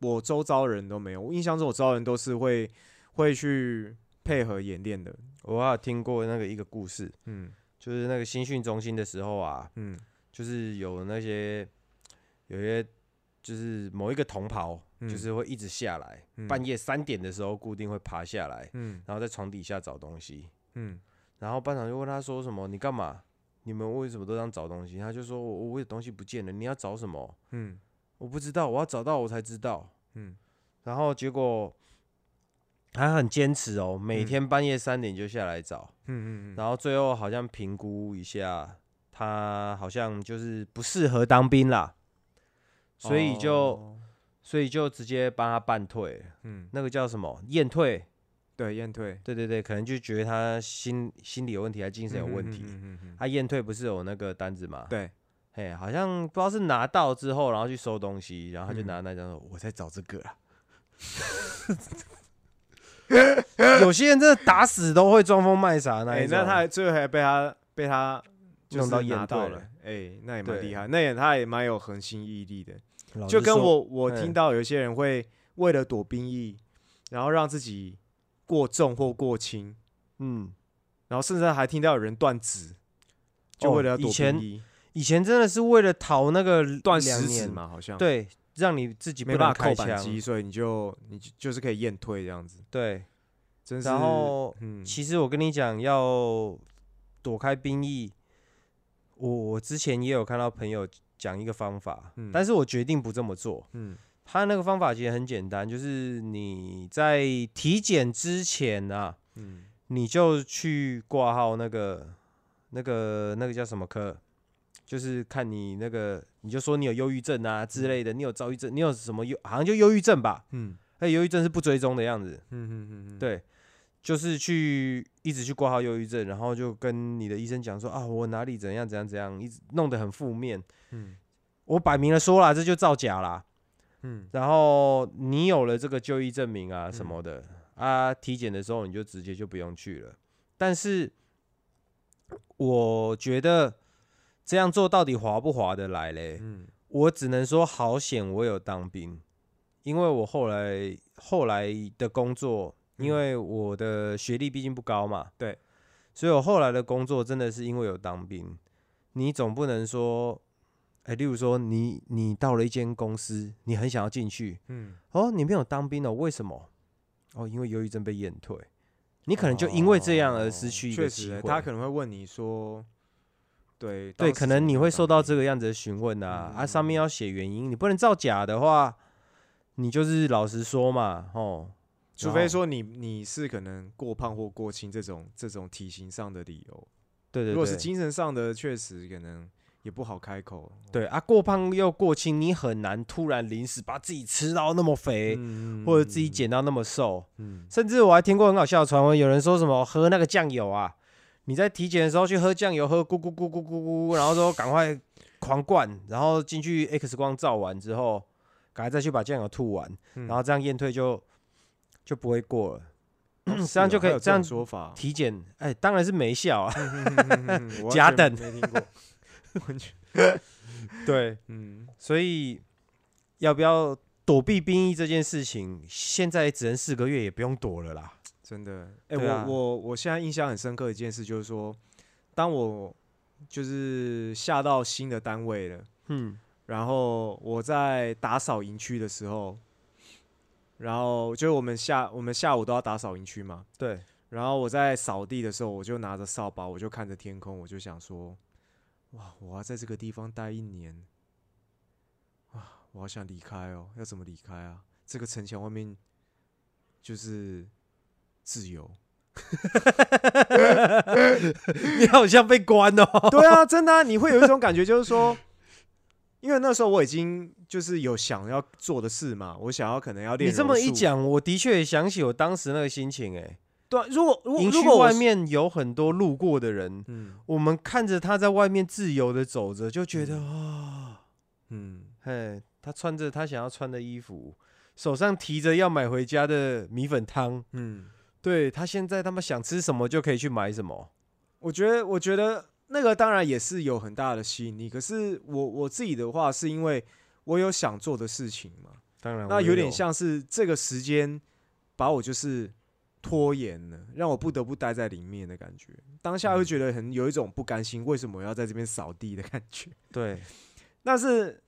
我周遭人都没有。我印象中，我周遭人都是会会去配合演练的。我还有听过那个一个故事，嗯就是那个新训中心的时候啊，嗯就是有那些有些就是某一个同袍，嗯就是会一直下来，嗯半夜三点的时候固定会爬下来，嗯然后在床底下找东西。嗯然后班长就问他说什么：“你干嘛？你们为什么都这样找东西？”他就说：“我我有东西不见了，你要找什么嗯？”我不知道，我要找到我才知道。嗯，然后结果还很坚持哦，每嗯天半夜三点就下来找，嗯嗯嗯，然后最后好像评估一下，他好像就是不适合当兵啦，所以就、哦。所以就直接帮他办退，嗯，那个叫什么？验退？对，验退。对对对，可能就觉得他心心理有问题，还精神有问题。嗯嗯他验退不是有那个单子吗？对，嘿，好像不知道是拿到之后，然后去收东西，然后他就嗯。拿那张说，我在找这个啊。有些人真的打死都会装疯卖傻那哎，一种。那他还最后还被他被他就是弄到拿到了，哎，那也蛮厉害，那也他也蛮有恒心毅力的。就跟我我嗯听到有些人会为了躲兵役，然后让自己过重或过轻，嗯，然后甚至还听到有人断指，就哦为了要躲兵役，以前真的是为了逃那个断两年，食指嘛，好像，对，让你自己不没办法扣扳机，。所以你就你就就是可以验退这样子，对，真是。然后嗯，其实我跟你讲，要躲开兵役，我我之前也有看到朋友讲一个方法，嗯但是我决定不这么做。嗯他那个方法其实很简单，就是你在体检之前啊，嗯你就去挂号那个那个那个叫什么科，就是看你那个，你就说你有忧郁症啊之类的，你有躁郁症，你有什么忧，好像就忧郁症吧？嗯那，忧郁症是不追踪的样子，嗯嗯嗯嗯，对，就是去一直去挂号忧郁症，然后就跟你的医生讲说啊，我哪里怎样怎样怎样，一直弄得很负面。嗯我摆明了说了，这就造假啦。嗯然后你有了这个就医证明啊什么的、啊，体检的时候你就直接就不用去了。但是我觉得这样做到底划不划得来嘞？嗯我只能说好险我有当兵，因为我后来后来的工作，因嗯为我的学历毕竟不高嘛，对，所以我后来的工作真的是因为有当兵。你总不能说，哎、例如说你你到了一间公司，你很想要进去，嗯，哦，你没有当兵哦，为什么？哦，因为忧郁症被验退，你可能就因为这样而失去一哦确实欸，个机会。他可能会问你说，对对，可能你会受到这个，个样子的询问啊，啊，上嗯。面要写原因，你不能造假的话，你就是老实说嘛，哦，除非说你你是可能过胖或过轻这种这种体型上的理由，对对对，如果是精神上的，确实可能也不好开口。对啊，过胖又过轻，你很难突然临时把自己吃到那么肥，嗯或者自己，减到那么瘦，嗯。甚至我还听过很好笑的传闻，有人说什么喝那个酱油啊，你在体检的时候去喝酱油，喝咕咕咕咕咕咕，然后说赶快狂灌，然后进去 X 光照完之后，赶快再去把酱油吐完，嗯。然后这样验退就就不会过了。哦 这样就可以这样说法，体检，哎、当然是没效啊。嗯我 完假等。全没听过，完全。对，嗯。所以要不要躲避兵役这件事情，现在只能四个月，也不用躲了啦。真的，哎、我我我现在印象很深刻的一件事就是说，当我就是下到新的单位了。嗯，然后我在打扫营区的时候，然后就是我们下我们下午都要打扫营区嘛，对，然后我在扫地的时候，我就拿着扫把，我就看着天空，我就想说，哇，我要在这个地方待一年，哇，我好想离开哦，要怎么离开啊？这个城墙外面就是自由。你好像被关哦。对啊，真的啊、你会有一种感觉，就是说，因为那时候我已经就是有想要做的事嘛，我想要可能要练。你这么一，讲，我的确也想起我当时那个心情、哎，对啊、如果如果如果，外面有很多路过的人，嗯。我们看着他在外面自由的走着，就觉得啊，嗯，嘿，他穿着他想要穿的衣服，手上提着要买回家的米粉汤，嗯，对他现在他们想吃什么就可以去买什么。我觉得我觉得那个当然也是有很大的吸引力，可是我我自己的话是因为我有想做的事情嘛，当然，那有点像是这个时间把我就是拖延了，让我不得不待在里面的感觉。当下会觉得很有一种不甘心，为什么我要在这边扫地的感觉。对，但是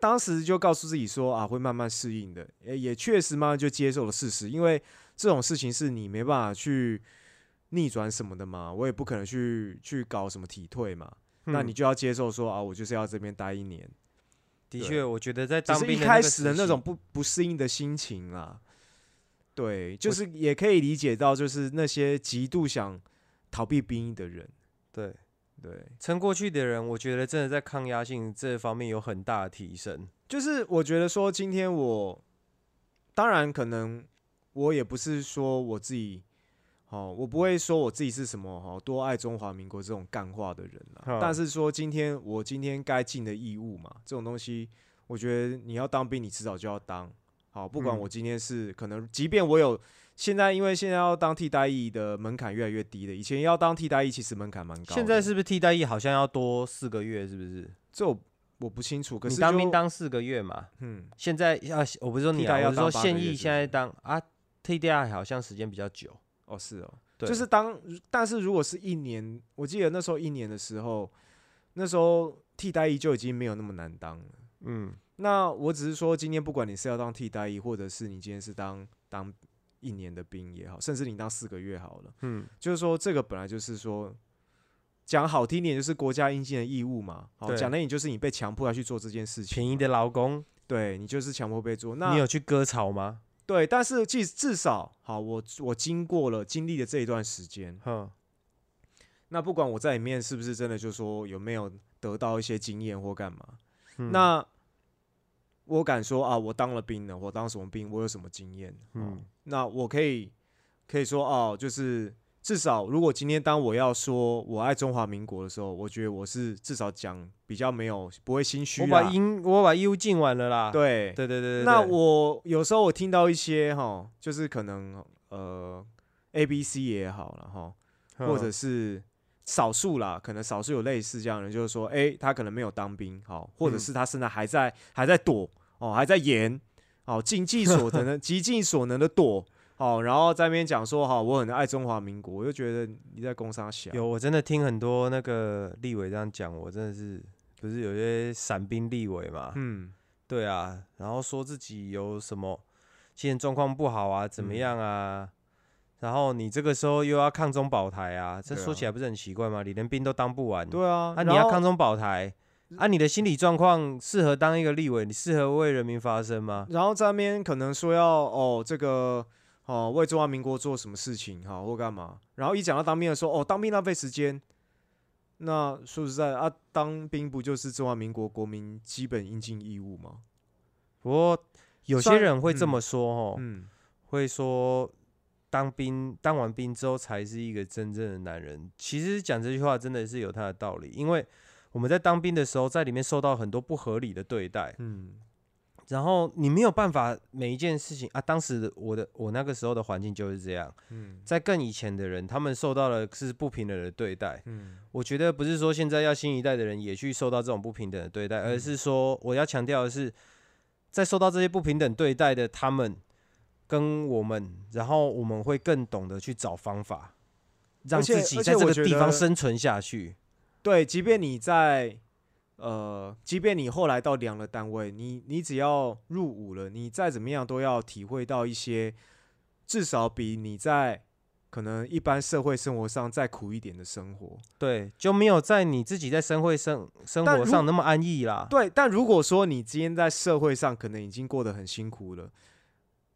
当时就告诉自己说啊，会慢慢适应的，也也确实慢慢就接受了事实，因为这种事情是你没办法去逆转什么的嘛，我也不可能去去搞什么体退嘛，那嗯你就要接受说啊，我就是要这边待一年。的确，我觉得在当兵的开始的那种不不适应的心情啦。对，就是也可以理解到，就是那些极度想逃避兵役的人，对对，撑过去的人，我觉得真的在抗压性这方面有很大的提升。就是我觉得说，今天我当然可能我也不是说我自己，哦，我不会说我自己是什么哦多爱中华民国这种干话的人啦。嗯但是说今天我今天该尽的义务嘛，这种东西，我觉得你要当兵，你迟早就要当。好，不管嗯我今天是可能，即便我有现在，因为现在要当替代役的门槛越来越低了，以前要当替代役其实门槛蛮高。现在是不是替代役好像要多四个月？是不是？这我我不清楚，可是你当兵当四个月嘛？嗯现在要我不是说你代要我是说现役现在当啊，替代好像时间比较久。哦是哦，对，就是当，但是如果是一年，我记得那时候一年的时候，那时候替代役就已经没有那么难当了。嗯，那我只是说，今天不管你是要当替代役，或者是你今天是当当一年的兵也好，甚至你当四个月好了，嗯，就是说这个本来就是说讲好听点，就是国家应尽的义务嘛。好，讲难听就是你被强迫要去做这件事情，便宜的，劳工，对你就是强迫被做。那你有去割草吗？对，但是至至少好，我我经过了经历的这一段时间，哼，那不管我在里面是不是真的就说有没有得到一些经验或干嘛，嗯那我敢说啊，我当了兵了，我当什么兵，我有什么经验，嗯嗯，那我可以可以说哦，就是至少如果今天当我要说我爱中华民国的时候，我觉得我是至少讲比较没有不会心虚我，把音我把义务尽完了啦。对对对对对，那我有时候我听到一些哈，就是可能呃 A B C 也好了哈，或者嗯。是少数啦，可能少数有类似这样的人，就是说，诶，他可能没有当兵，好，或者嗯。是他现在还在还在躲哦，还在演，哦，尽尽所能的 极尽所能的躲，哦，然后在那边讲说，哈，我很爱中华民国，我就觉得你在攻杀小，有我真的听很多那个立委这样讲，我真的是不是有些散兵立委嘛？嗯，对啊，然后说自己有什么现在状况不好啊，怎么嗯样啊？然后你这个时候又要抗中保台啊，这说起来不是很奇怪吗？你连兵都当不完，对啊，啊，你要抗中保台，啊，你的心理状况适合当一个立委，你适合为人民发声吗？然后在那边可能说要哦这个哦为中华民国做什么事情哈或干嘛，然后一讲到当兵的时候哦当兵浪费时间，那说实在啊当兵不就是中华民国国民基本应尽义务吗？不过有些人会这嗯么说哦，嗯，会说当兵当完兵之后才是一个真正的男人。其实讲这句话真的是有他的道理，因为我们在当兵的时候，在里面受到很多不合理的对待，嗯然后你没有办法每一件事情啊。当时的我的我那个时候的环境就是这样，嗯在更以前的人，他们受到的是不平等的对待。嗯我觉得不是说现在要新一代的人也去受到这种不平等的对待，而嗯是说我要强调的是，在受到这些不平等对待的他们跟我们，然后我们会更懂得去找方法，让自己在这个地方生存下去。对，即便你在呃，即便你后来到两了单位，你你只要入伍了，你再怎么样都要体会到一些至少比你在可能一般社会生活上再苦一点的生活。对，就没有在你自己在生会生生活上那么安逸啦。对，但如果说你今天在社会上可能已经过得很辛苦了，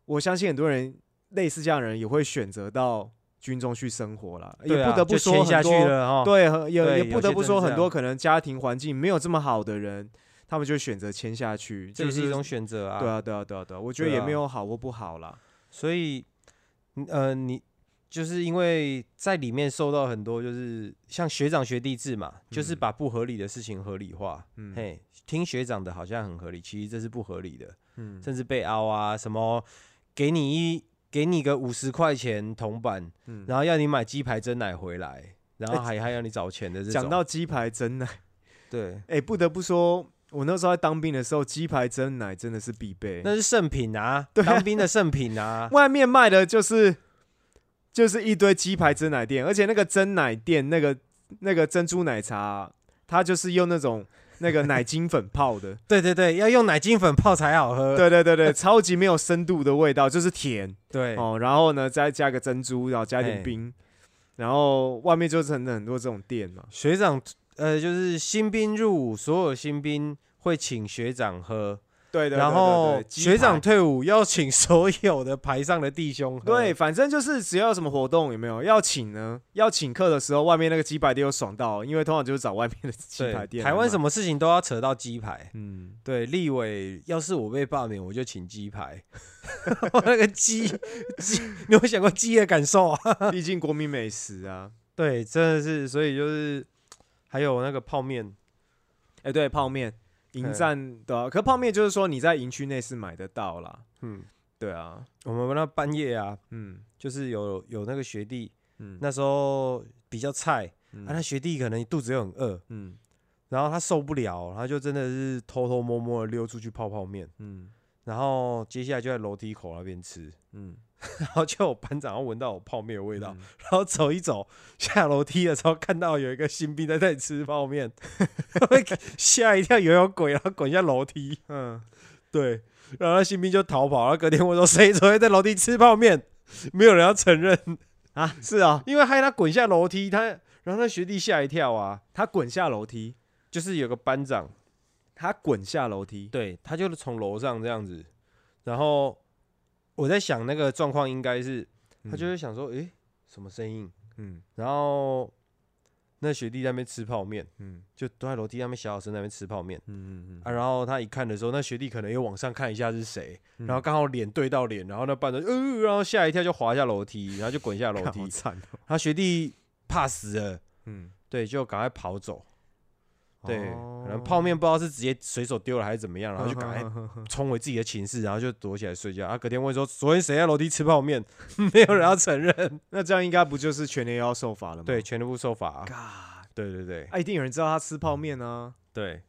我相信很多人类似这样的人也会选择到军中去生活了，啊也不得不说很多哦。对，也也不得不说很多可能家庭环境没有这么好的人，他们就选择签下去，就是这也是一种选择啊。对啊，对啊，对啊，对啊，我觉得也没有好或不好啦。所以，嗯呃，你就是因为在里面受到很多，就是像学长学弟制嘛，就是嗯把不合理的事情合理化。嗯嘿，听学长的好像很合理，其实这是不合理的，嗯甚至被凹啊，什么给你一给你个五十块钱铜板，嗯，然后要你买鸡排蒸奶回来，然后还还要你找钱的这种。讲到鸡排蒸奶，对，哎，不得不说，我那时候在当兵的时候，鸡排蒸奶真的是必备。那是圣品啊，对啊当兵的圣品啊。外面卖的就是就是一堆鸡排蒸奶店，而且那个蒸奶店那个那个珍珠奶茶，它就是用那种那个奶精粉泡的。对对对，要用奶精粉泡才好喝。对对对对，超级没有深度的味道，就是甜对哦。然后呢，再加个珍珠，然后加点冰，然后外面就成很很多这种店嘛。学长，呃，就是新兵入伍，所有新兵会请学长喝，对然后学长退伍要请所有的排上的弟兄。对，反正就是只要有什么活动有没有要请呢？要请客的时候，外面那个鸡排店又爽到，因为通常就是找外面的鸡排，店。台湾什么？事情都要扯到鸡排。嗯，对，立委要是我被罢免，我就请鸡排。那个鸡鸡，你有想过鸡的感受啊？毕竟国民美食啊。对，真的是，所以就是还有那个泡面，哎、对，泡面营嗯站对啊，可泡面就是说你在营区内是买得到啦。嗯，对啊，我们那半夜啊，嗯。就是有有那个学弟，嗯，那时候比较菜，嗯。啊，那学弟可能肚子又很饿，嗯。然后他受不了，他就真的是偷偷摸摸的溜出去泡泡面，嗯然后接下来就在楼梯口那边吃，嗯然后就有班长要闻到我泡面的味道，嗯然后走一走，下楼梯的时候看到有一个新兵在那里吃泡面，会吓一跳，以为有鬼，然后滚下楼梯。嗯，对，然后那新兵就逃跑，然后隔天我说谁昨天在楼梯吃泡面，没有人要承认，啊，是啊，因为害他滚下楼梯，他然后那学弟吓一跳啊，他滚下楼梯，就是有个班长，他滚下楼梯，对他就是从楼上这样子，然后我在想那个状况应该是他就嗯会想说，诶，什么声音？嗯。然后那学弟在那边吃泡面，嗯。就蹲在楼梯上面小小声在那边吃泡面。嗯嗯嗯。啊。然后他一看的时候，那学弟可能又往上看一下是谁，嗯，然后刚好脸对到脸，然后那班长呃，然后吓一跳就滑下楼梯，然后就滚下楼梯。看好。惨哦，他学弟怕死了，嗯，对，就赶快跑走。对，哦可能泡面不知道是直接随手丢了还是怎么样，然后就赶快快 冲回自己的寝室，然后就躲起来睡觉。啊，隔天问说昨天谁在楼梯吃泡面，没有人要承认。那这样应该不就是全年要受罚了吗？对，全部受罚、啊。，God，对对对啊，一定有人知道他吃泡面啊。对。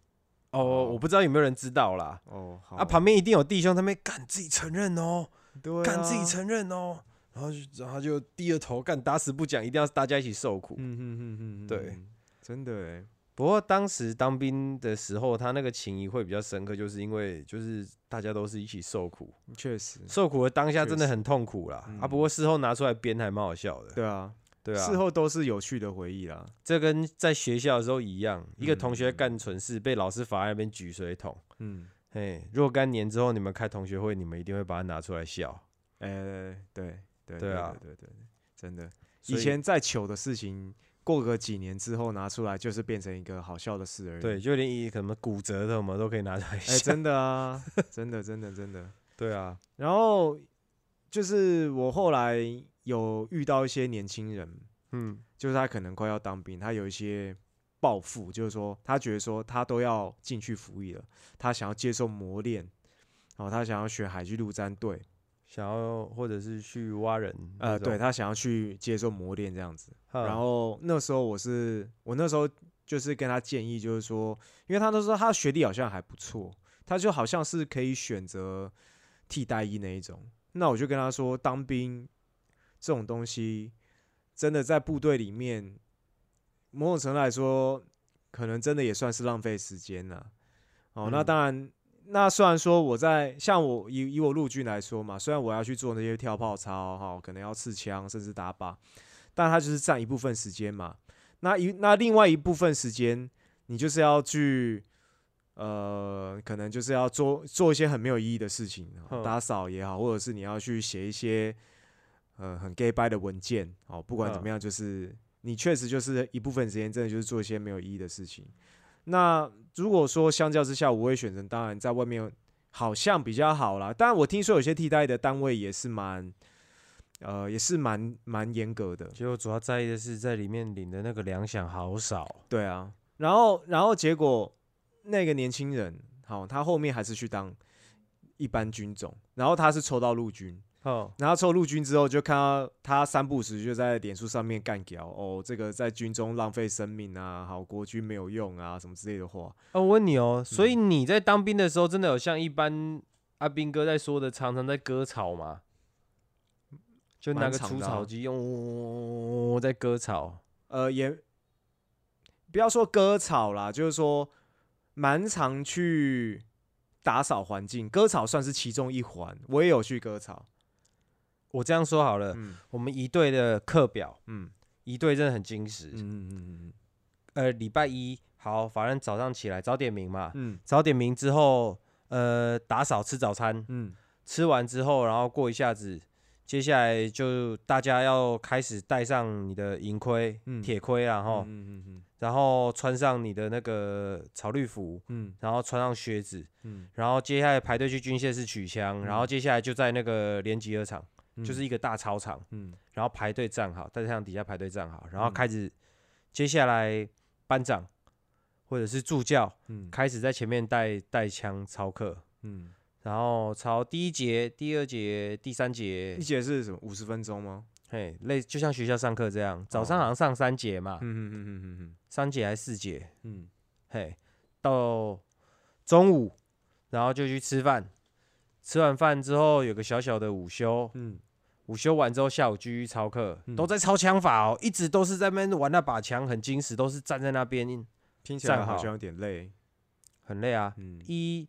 哦，我不知道有没有人知道啦。哦，好啊，旁边一定有弟兄他们敢自己承认哦，对啊，干自己承认哦，然后就然后就低着头干，打死不讲，一定要大家一起受苦。嗯嗯嗯嗯，对嗯，真的哎，不过当时当兵的时候，他那个情谊会比较深刻，就是因为就是大家都是一起受苦，确实，受苦的当下真的很痛苦啦。嗯啊，不过事后拿出来编还蛮好笑的。对啊，对啊，事后都是有趣的回忆啦。这跟在学校的时候一样，一个同学嗯干蠢事被老师罚在那边举水桶。嗯，嘿，若干年之后你们开同学会，你们一定会把它拿出来笑。哎，对对对啊对对对，真的，以以前再糗的事情，过个几年之后拿出来，就是变成一个好笑的事而已。对，，就连以什么骨折的，我们都可以拿出来哎，笑。真的啊，真的真的真的。对啊，然后就是我后来有遇到一些年轻人，嗯，就是他可能快要当兵，他有一些抱负，就是说他觉得说他都要进去服役了，他想要接受磨练，然后他想要选海军陆战队，想要或者是去挖人，呃，对，他想要去接受磨练这样子。嗯然后那时候我是我那时候就是跟他建议，就是说，因为他那时候他的学历好像还不错，他就好像是可以选择替代役那一种。那我就跟他说，当兵这种东西，真的在部队里面，某种程度来说，可能真的也算是浪费时间了。哦，那嗯当然。那虽然说我在像我以以我陆军来说嘛，虽然我要去做那些跳炮操哈，可能要刺枪甚至打靶，但它就是占一部分时间嘛。那一那另外一部分时间，你就是要去呃，可能就是要做做一些很没有意义的事情，嗯打扫也好，或者是你要去写一些呃很 gay 掰的文件哦。不管怎么样，就是你确实就是一部分时间真的就是做一些没有意义的事情。那如果说相较之下，我会选择当然在外面好像比较好啦。当然我听说有些替代的单位也是蛮呃也是蛮蛮严格的，结果主要在意的是在里面领的那个粮饷好少。对啊。然后然后结果那个年轻人，好，他后面还是去当一般军种，然后他是抽到陆军，哦，然后抽陆军之后，就看到他三不时就在脸书上面干掉哦，这个在军中浪费生命啊，好国军没有用啊，什么之类的话。啊，我问你哦，所嗯以你在当兵的时候，真的有像一般阿兵哥在说的，常常在割草吗？就拿个除草机用在割草。呃，也不要说割草啦，就是说蛮常去打扫环境，割草算是其中一环，我也有去割草。我这样说好了，嗯我们一队的课表，嗯一队真的很精实。嗯嗯嗯嗯呃，礼拜一好，反正早上起来早点名嘛，嗯早点名之后，呃，打扫吃早餐，嗯吃完之后，然后过一下子，接下来就大家要开始戴上你的银盔、嗯。铁盔啦，然后、穿上你的那个草绿服，嗯。然后穿上靴子，嗯。然后接下来排队去军械室取枪，然后嗯接下来就在那个连集合场，嗯，就是一个大操场，嗯。然后排队站好，在太阳底下排队站好，然后嗯。开始接下来班长或者是助教嗯。开始在前面带带枪操课，嗯，然后操第一节、第二节、第三节一，节是什么？五十分钟吗？嘿，类就像学校上课这样，早上哦好像上三节嘛，嗯嗯嗯嗯嗯三节还是四节，嗯嘿，到中午，然后就去吃饭，吃完饭之后有个小小的午休，嗯午休完之后下午继续操课，嗯都在操枪法哦，一直都是在那边玩那把枪，很矜持，都是站在那边，听起来站好好像有点累。很累啊。嗯一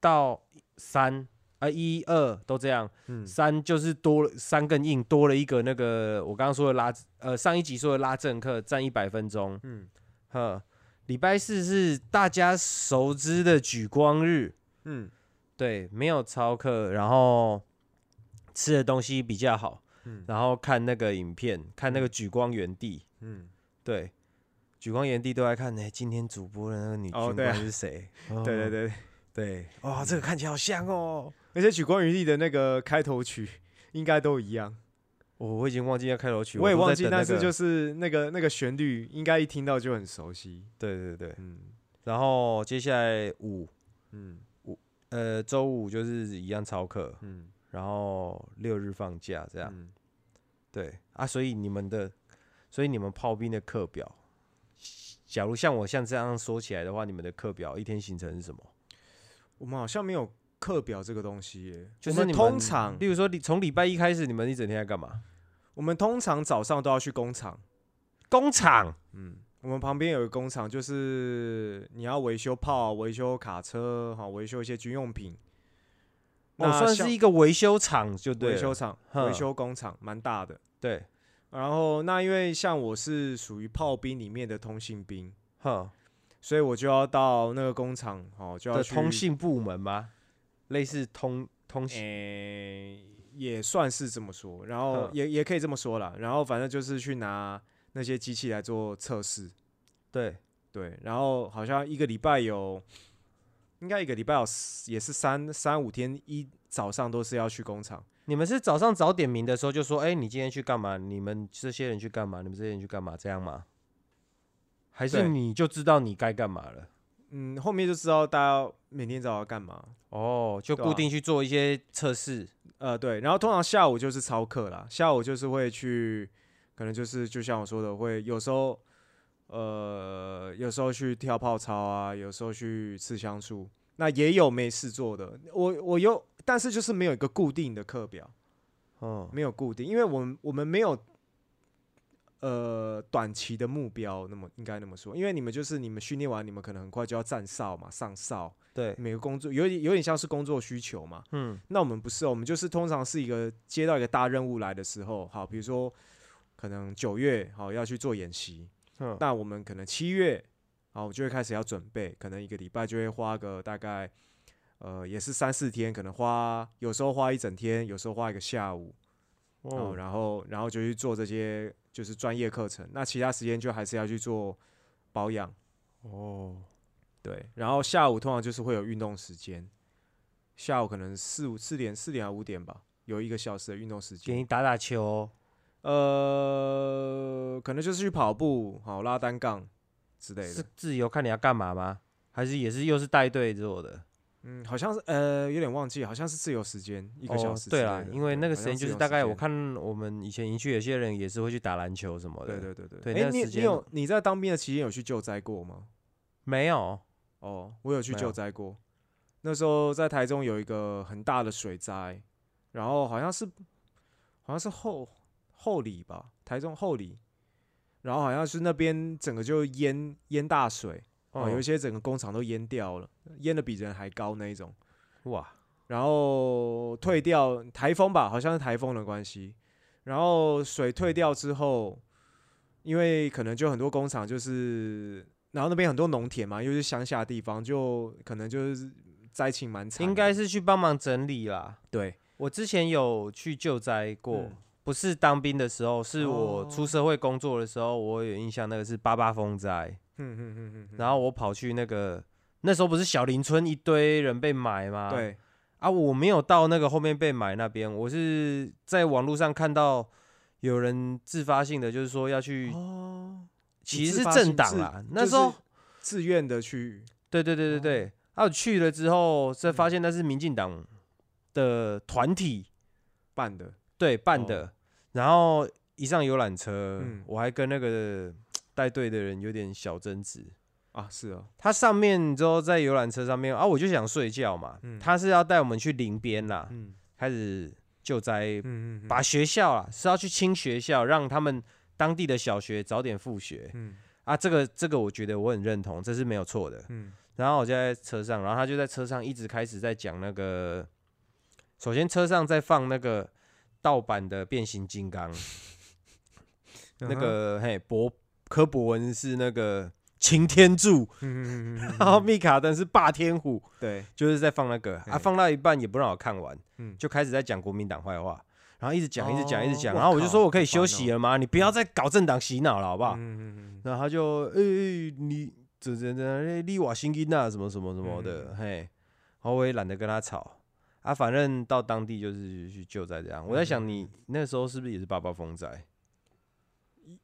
到三啊，一二都这样，嗯。三就是多了三更硬，多了一个那个我刚刚说的拉，呃，上一集说的拉正课，占一百分钟，嗯。呵。礼拜四是大家熟知的举光日，嗯。对，没有操课，然后吃的东西比较好，嗯。然后看那个影片，看那个嗯。举光原地，嗯，对，举光原地都在看呢、今天主播的那个女军哦对啊官是谁？对对哦。对，对，哇，这个看起来好香哦。而且《举光余地》的那个开头曲应该都一样，我我已经忘记要开头曲，我也忘记，那是就是那个那个旋律，应该一听到就很熟悉。对对对，嗯。然后接下来五嗯。五呃周五就是一样超课，嗯，然后六日放假这这样，对。啊，所以你们的，所以你们炮兵的课表，假如像我像这样说起来的话，你们的课表一天行程是什么？我们好像没有课表这个东西耶，就是你们通常例如说，你从礼拜一开始，你们一整天在干嘛？我们通常早上都要去工厂，工厂嗯，我们旁边有一个工厂，就是你要维修炮、维修卡车，哈维修一些军用品。哦，那像算是一个维修厂就对了维修厂、哼维修工厂，蛮大的。对，然后那因为像我是属于炮兵里面的通信兵，哼所以我就要到那个工厂，哦，就要的去通信部门吗？类似通通信诶、也算是这么说，然后哼也也可以这么说啦。然后反正就是去拿那些机器来做测试，对，对。然后好像一个礼拜有，应该一个礼拜有四也是三三五天，一早上都是要去工厂。你们是早上早点名的时候就说，哎、你今天去干嘛？你们这些人去干嘛？你们这些人去干嘛？这样吗？还是对你就知道你该干嘛了？嗯，后面就知道大家每天早上要干嘛。哦，就对啊固定去做一些测试。呃，对，然后通常下午就是操课啦，下午就是会去，可能就是就像我说的，会有时候，呃，有时候去跳泡操啊，有时候去刺枪术，那也有没事做的。我我有，但是就是没有一个固定的课表，嗯，没有固定，因为我们我们没有，呃，短期的目标，那么应该那么说，因为你们就是你们训练完，你们可能很快就要站哨嘛，上哨，对，每个工作有点有点像是工作需求嘛。嗯，那我们不是，我们就是通常是一个接到一个大任务来的时候，好，比如说可能九月好要去做演习，嗯那我们可能七月好就会开始要准备，可能一个礼拜就会花个大概呃也是三四天，可能花有时候花一整天，有时候花一个下午，哦，哦，然后然后就去做这些就是专业课程，那其他时间就还是要去做保养，哦，对，然后下午通常就是会有运动时间，下午可能四五四点四点还五点吧，有一个小时的运动时间。给你打打球。呃，可能就是去跑步，好拉单杠之类的是的。自由看你要干嘛吗？还是也是又是带队做的？嗯，好像是呃有点忘记，好像是自由时间一个小时。对啊，因为那个时间就是大概我。看我们以前营区有些人也是会去打篮球什么的。对对对对对。哎，你你有你在当兵的期间有去救灾过吗？没有。哦，我有去救灾过。那时候在台中有一个很大的水灾，然后好像是好像是后后里吧，台中后里，然后好像是那边整个就淹淹大水，哦，有一些整个工厂都淹掉了，淹的比人还高那一种。哇，然后退掉台风吧，好像是台风的关系。然后水退掉之后，因为可能就很多工厂就是然后那边很多农田嘛，又是乡下地方，就可能就是灾情蛮惨。应该是去帮忙整理啦。对，我之前有去救灾过，嗯不是当兵的时候，是我哦出社会工作的时候，我有印象，那个是八八风灾，嗯嗯嗯嗯，然后我跑去那个那时候不是小林村一堆人被埋吗？对，啊，我没有到那个后面被埋那边，我是在网络上看到有人自发性的，就是说要去，哦，其实是政党自啦，那就是时候。自愿的去，对对对对对，啊，我去了之后，才发现那是民进党的团体办的，对办的，然后一上游览车，嗯。我还跟那个带队的人有点小争执。啊，是哦，他上面之后在游览车上面啊，我就想睡觉嘛，嗯。他是要带我们去林边啦，嗯。开始救灾，嗯嗯，嗯。把学校啊是要去清学校，让他们当地的小学早点复学嗯。啊，这个这个我觉得我很认同，这是没有错的。嗯。然后我就在车上，然后他就在车上一直开始在讲那个，首先车上在放那个盗版的变形金刚，那嗯个嘿博柯博文是那个擎天柱，嗯嗯嗯嗯，然后密卡登是霸天虎，对，就是在放那个啊，放到一半也不让我看完，嗯。就开始在讲国民党坏话，然后一直讲一直讲一直讲，哦然后我就说我可以休息了吗？你不要再搞政党洗脑了，好不好？嗯嗯嗯然后他就诶、欸你这这这利瓦新音啊什么什么什么的，嗯。嘿，然后我也懒得跟他吵。啊，反正到当地就是去救灾这样。我在想嗯。你那时候是不是也是八八风灾？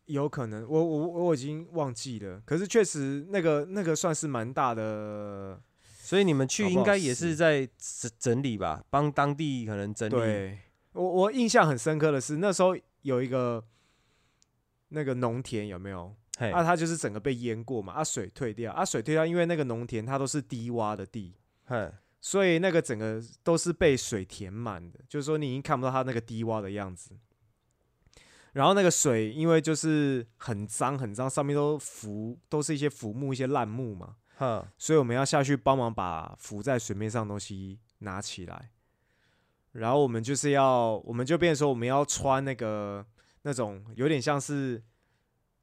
有可能，我我我已经忘记了，可是确实那个那个算是蛮大的，所以你们去应该也是是在整整理吧，帮当地可能整理。对我我印象很深刻的是那时候有一个那个农田有没有？嘿，啊，它就是整个被淹过嘛，啊，水退掉，啊，水退掉，因为那个农田它都是低洼的地，嘿，所以那个整个都是被水填满的，就是说你已经看不到它那个低洼的样子。然后那个水因为就是很脏很脏，上面都浮都是一些浮木、一些烂木嘛，哈，所以我们要下去帮忙把浮在水面上的东西拿起来。然后我们就是要，我们就变成说我们要穿那个那种有点像是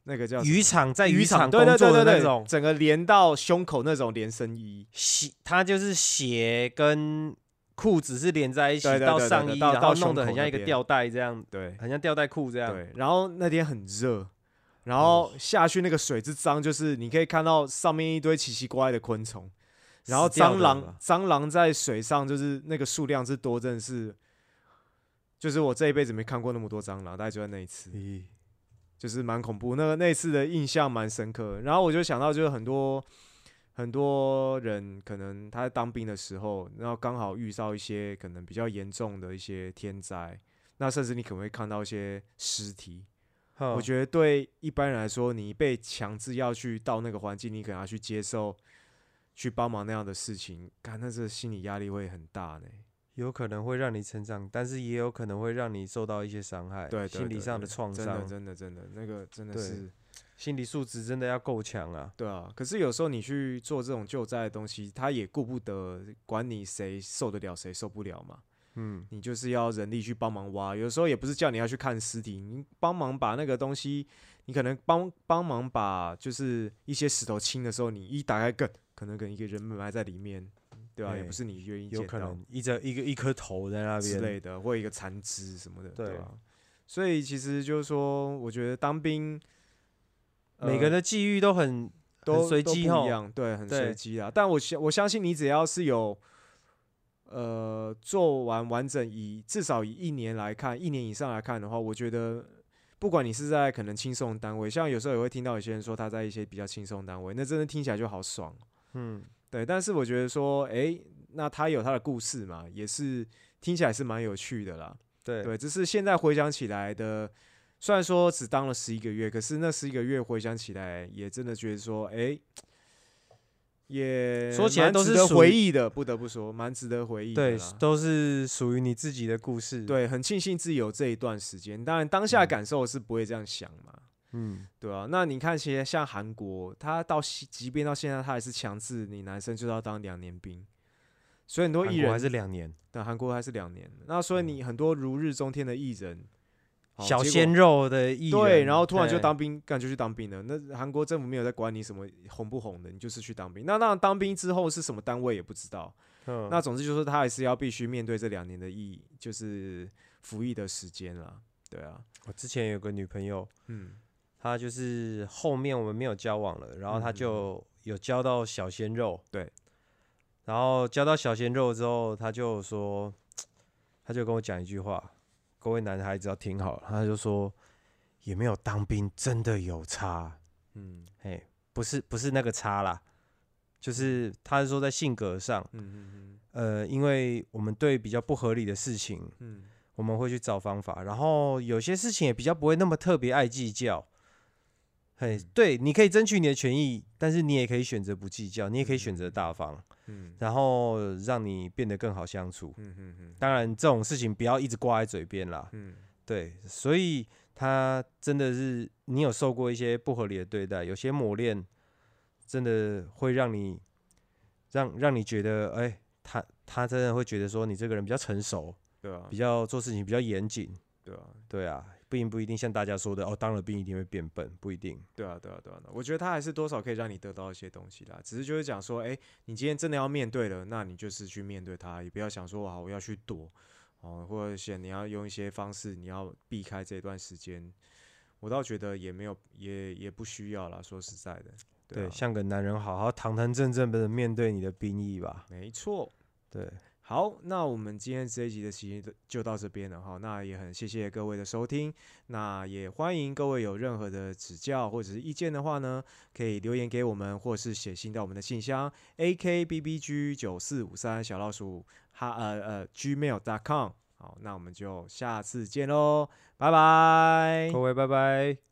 那个叫渔场在渔场对对对工作的对对，那种，整个连到胸口那种连身衣，鞋，它就是鞋跟裤子是连在一起到上衣，然后弄得很像一个吊带这样，对很像吊带裤这样。对。然后那天很热，然后下去那个水之脏，就是你可以看到上面一堆奇奇怪怪的昆虫，然后蟑螂蟑螂在水上就是那个数量是多，真的是，就是我这一辈子没看过那么多蟑螂，大概就在那一次。咦，就是蛮恐怖。那个那次的印象蛮深刻。然后我就想到，就是很多很多人可能他在当兵的时候，然后刚好遇到一些可能比较严重的一些天灾，那甚至你可能会看到一些尸体。我我觉得对一般人来说，你被强制要去到那个环境，你可能要去接受。去帮忙那样的事情，看那这心理压力会很大呢。有可能会让你成长，但是也有可能会让你受到一些伤害，对对心理上的创真的伤，真的真的，那个真的是心理素质真的要够强啊。对啊，可是有时候你去做这种救灾的东西，他也顾不得管你谁受得了谁受不了嘛。嗯，你就是要人力去帮忙挖，有时候也不是叫你要去看尸体，你帮忙把那个东西，你可能帮帮忙把就是一些石头清的时候，你一打开更可能跟一个人埋在里面，对吧、也不是你愿意有可能一着一个一颗头在那边，之类的，或一个残肢什么的，对。对吧、所以其实就是说，我觉得当兵，每个人的际遇都很都随都机一样，对，很随机啊。但我相我相信你只要是有，呃，做完完整以至少以一年来看，一年以上来看的话，我觉得不管你是在可能轻松单位，像有时候也会听到有些人说他在一些比较轻松单位，那真的听起来就好爽，嗯，对。但是我觉得说，诶，那他有他的故事嘛，也是听起来是蛮有趣的啦。对对，只是现在回想起来的，虽然说只当了十一个月，可是那十一个月回想起来，也真的觉得说，哎、也说起来值得都是回忆的，不得不说，蛮值得回忆的对，都是属于你自己的故事。，对，很庆幸自己有这一段时间。当然，当下嗯感受是不会这样想嘛，嗯，对啊，那你看，其实像韩国，他到即便到现在，他还是强制你男生就要当两年兵，所以很多艺人还是两年，对韩国还是两年。那所以你很多如日中天的艺人，小鲜肉的艺人，对，然后突然就当兵，干就去当兵了。那韩国政府没有在管你什么红不红的，你就是去当兵。那那当兵之后是什么单位也不知道。嗯那总之就是他还是要必须面对这两年的役，就是服役的时间啦。对啊，我之前有个女朋友，嗯，她就是后面我们没有交往了，然后她就有交到小鲜肉，对，然后交到小鲜肉之后，她就说，她就跟我讲一句话，各位男孩子要听好了，他就说，也没有当兵真的有差，嗯。嘿，不是不是那个差啦，就是他是说在性格上，嗯嗯呃，因为我们对比较不合理的事情，嗯。我们会去找方法，然后有些事情也比较不会那么特别爱计较。嘿，对，你可以争取你的权益，但是你也可以选择不计较，你也可以选择大方，嗯然后让你变得更好相处。嗯嗯嗯当然，这种事情不要一直挂在嘴边啦。嗯对，所以他真的是你有受过一些不合理的对待，有些磨练真的会让你让让你觉得，哎、他他真的会觉得说你这个人比较成熟，对啊比，较做事情比较严谨。对啊，对啊，并不一定像大家说的哦，当了兵一定会变笨，不一定。对啊，对啊，对啊，我觉得他还是多少可以让你得到一些东西啦。只是就是讲说，哎、你今天真的要面对了，那你就是去面对他，也不要想说哇我要去躲哦，或者是你要用一些方式，你要避开这段时间。我倒觉得也没有，也也不需要啦。说实在的，对，啊，像个男人好好堂堂正正的面对你的兵役吧。没错。对，好，那我们今天这一集的期间就到这边了哈。那也很谢谢各位的收听，那也欢迎各位有任何的指教或者是意见的话呢，可以留言给我们，或是写信到我们的信箱 a k b b g 九四五三小老鼠哈呃呃 g mail dot com。好，那我们就下次见喽，拜拜各。位拜拜。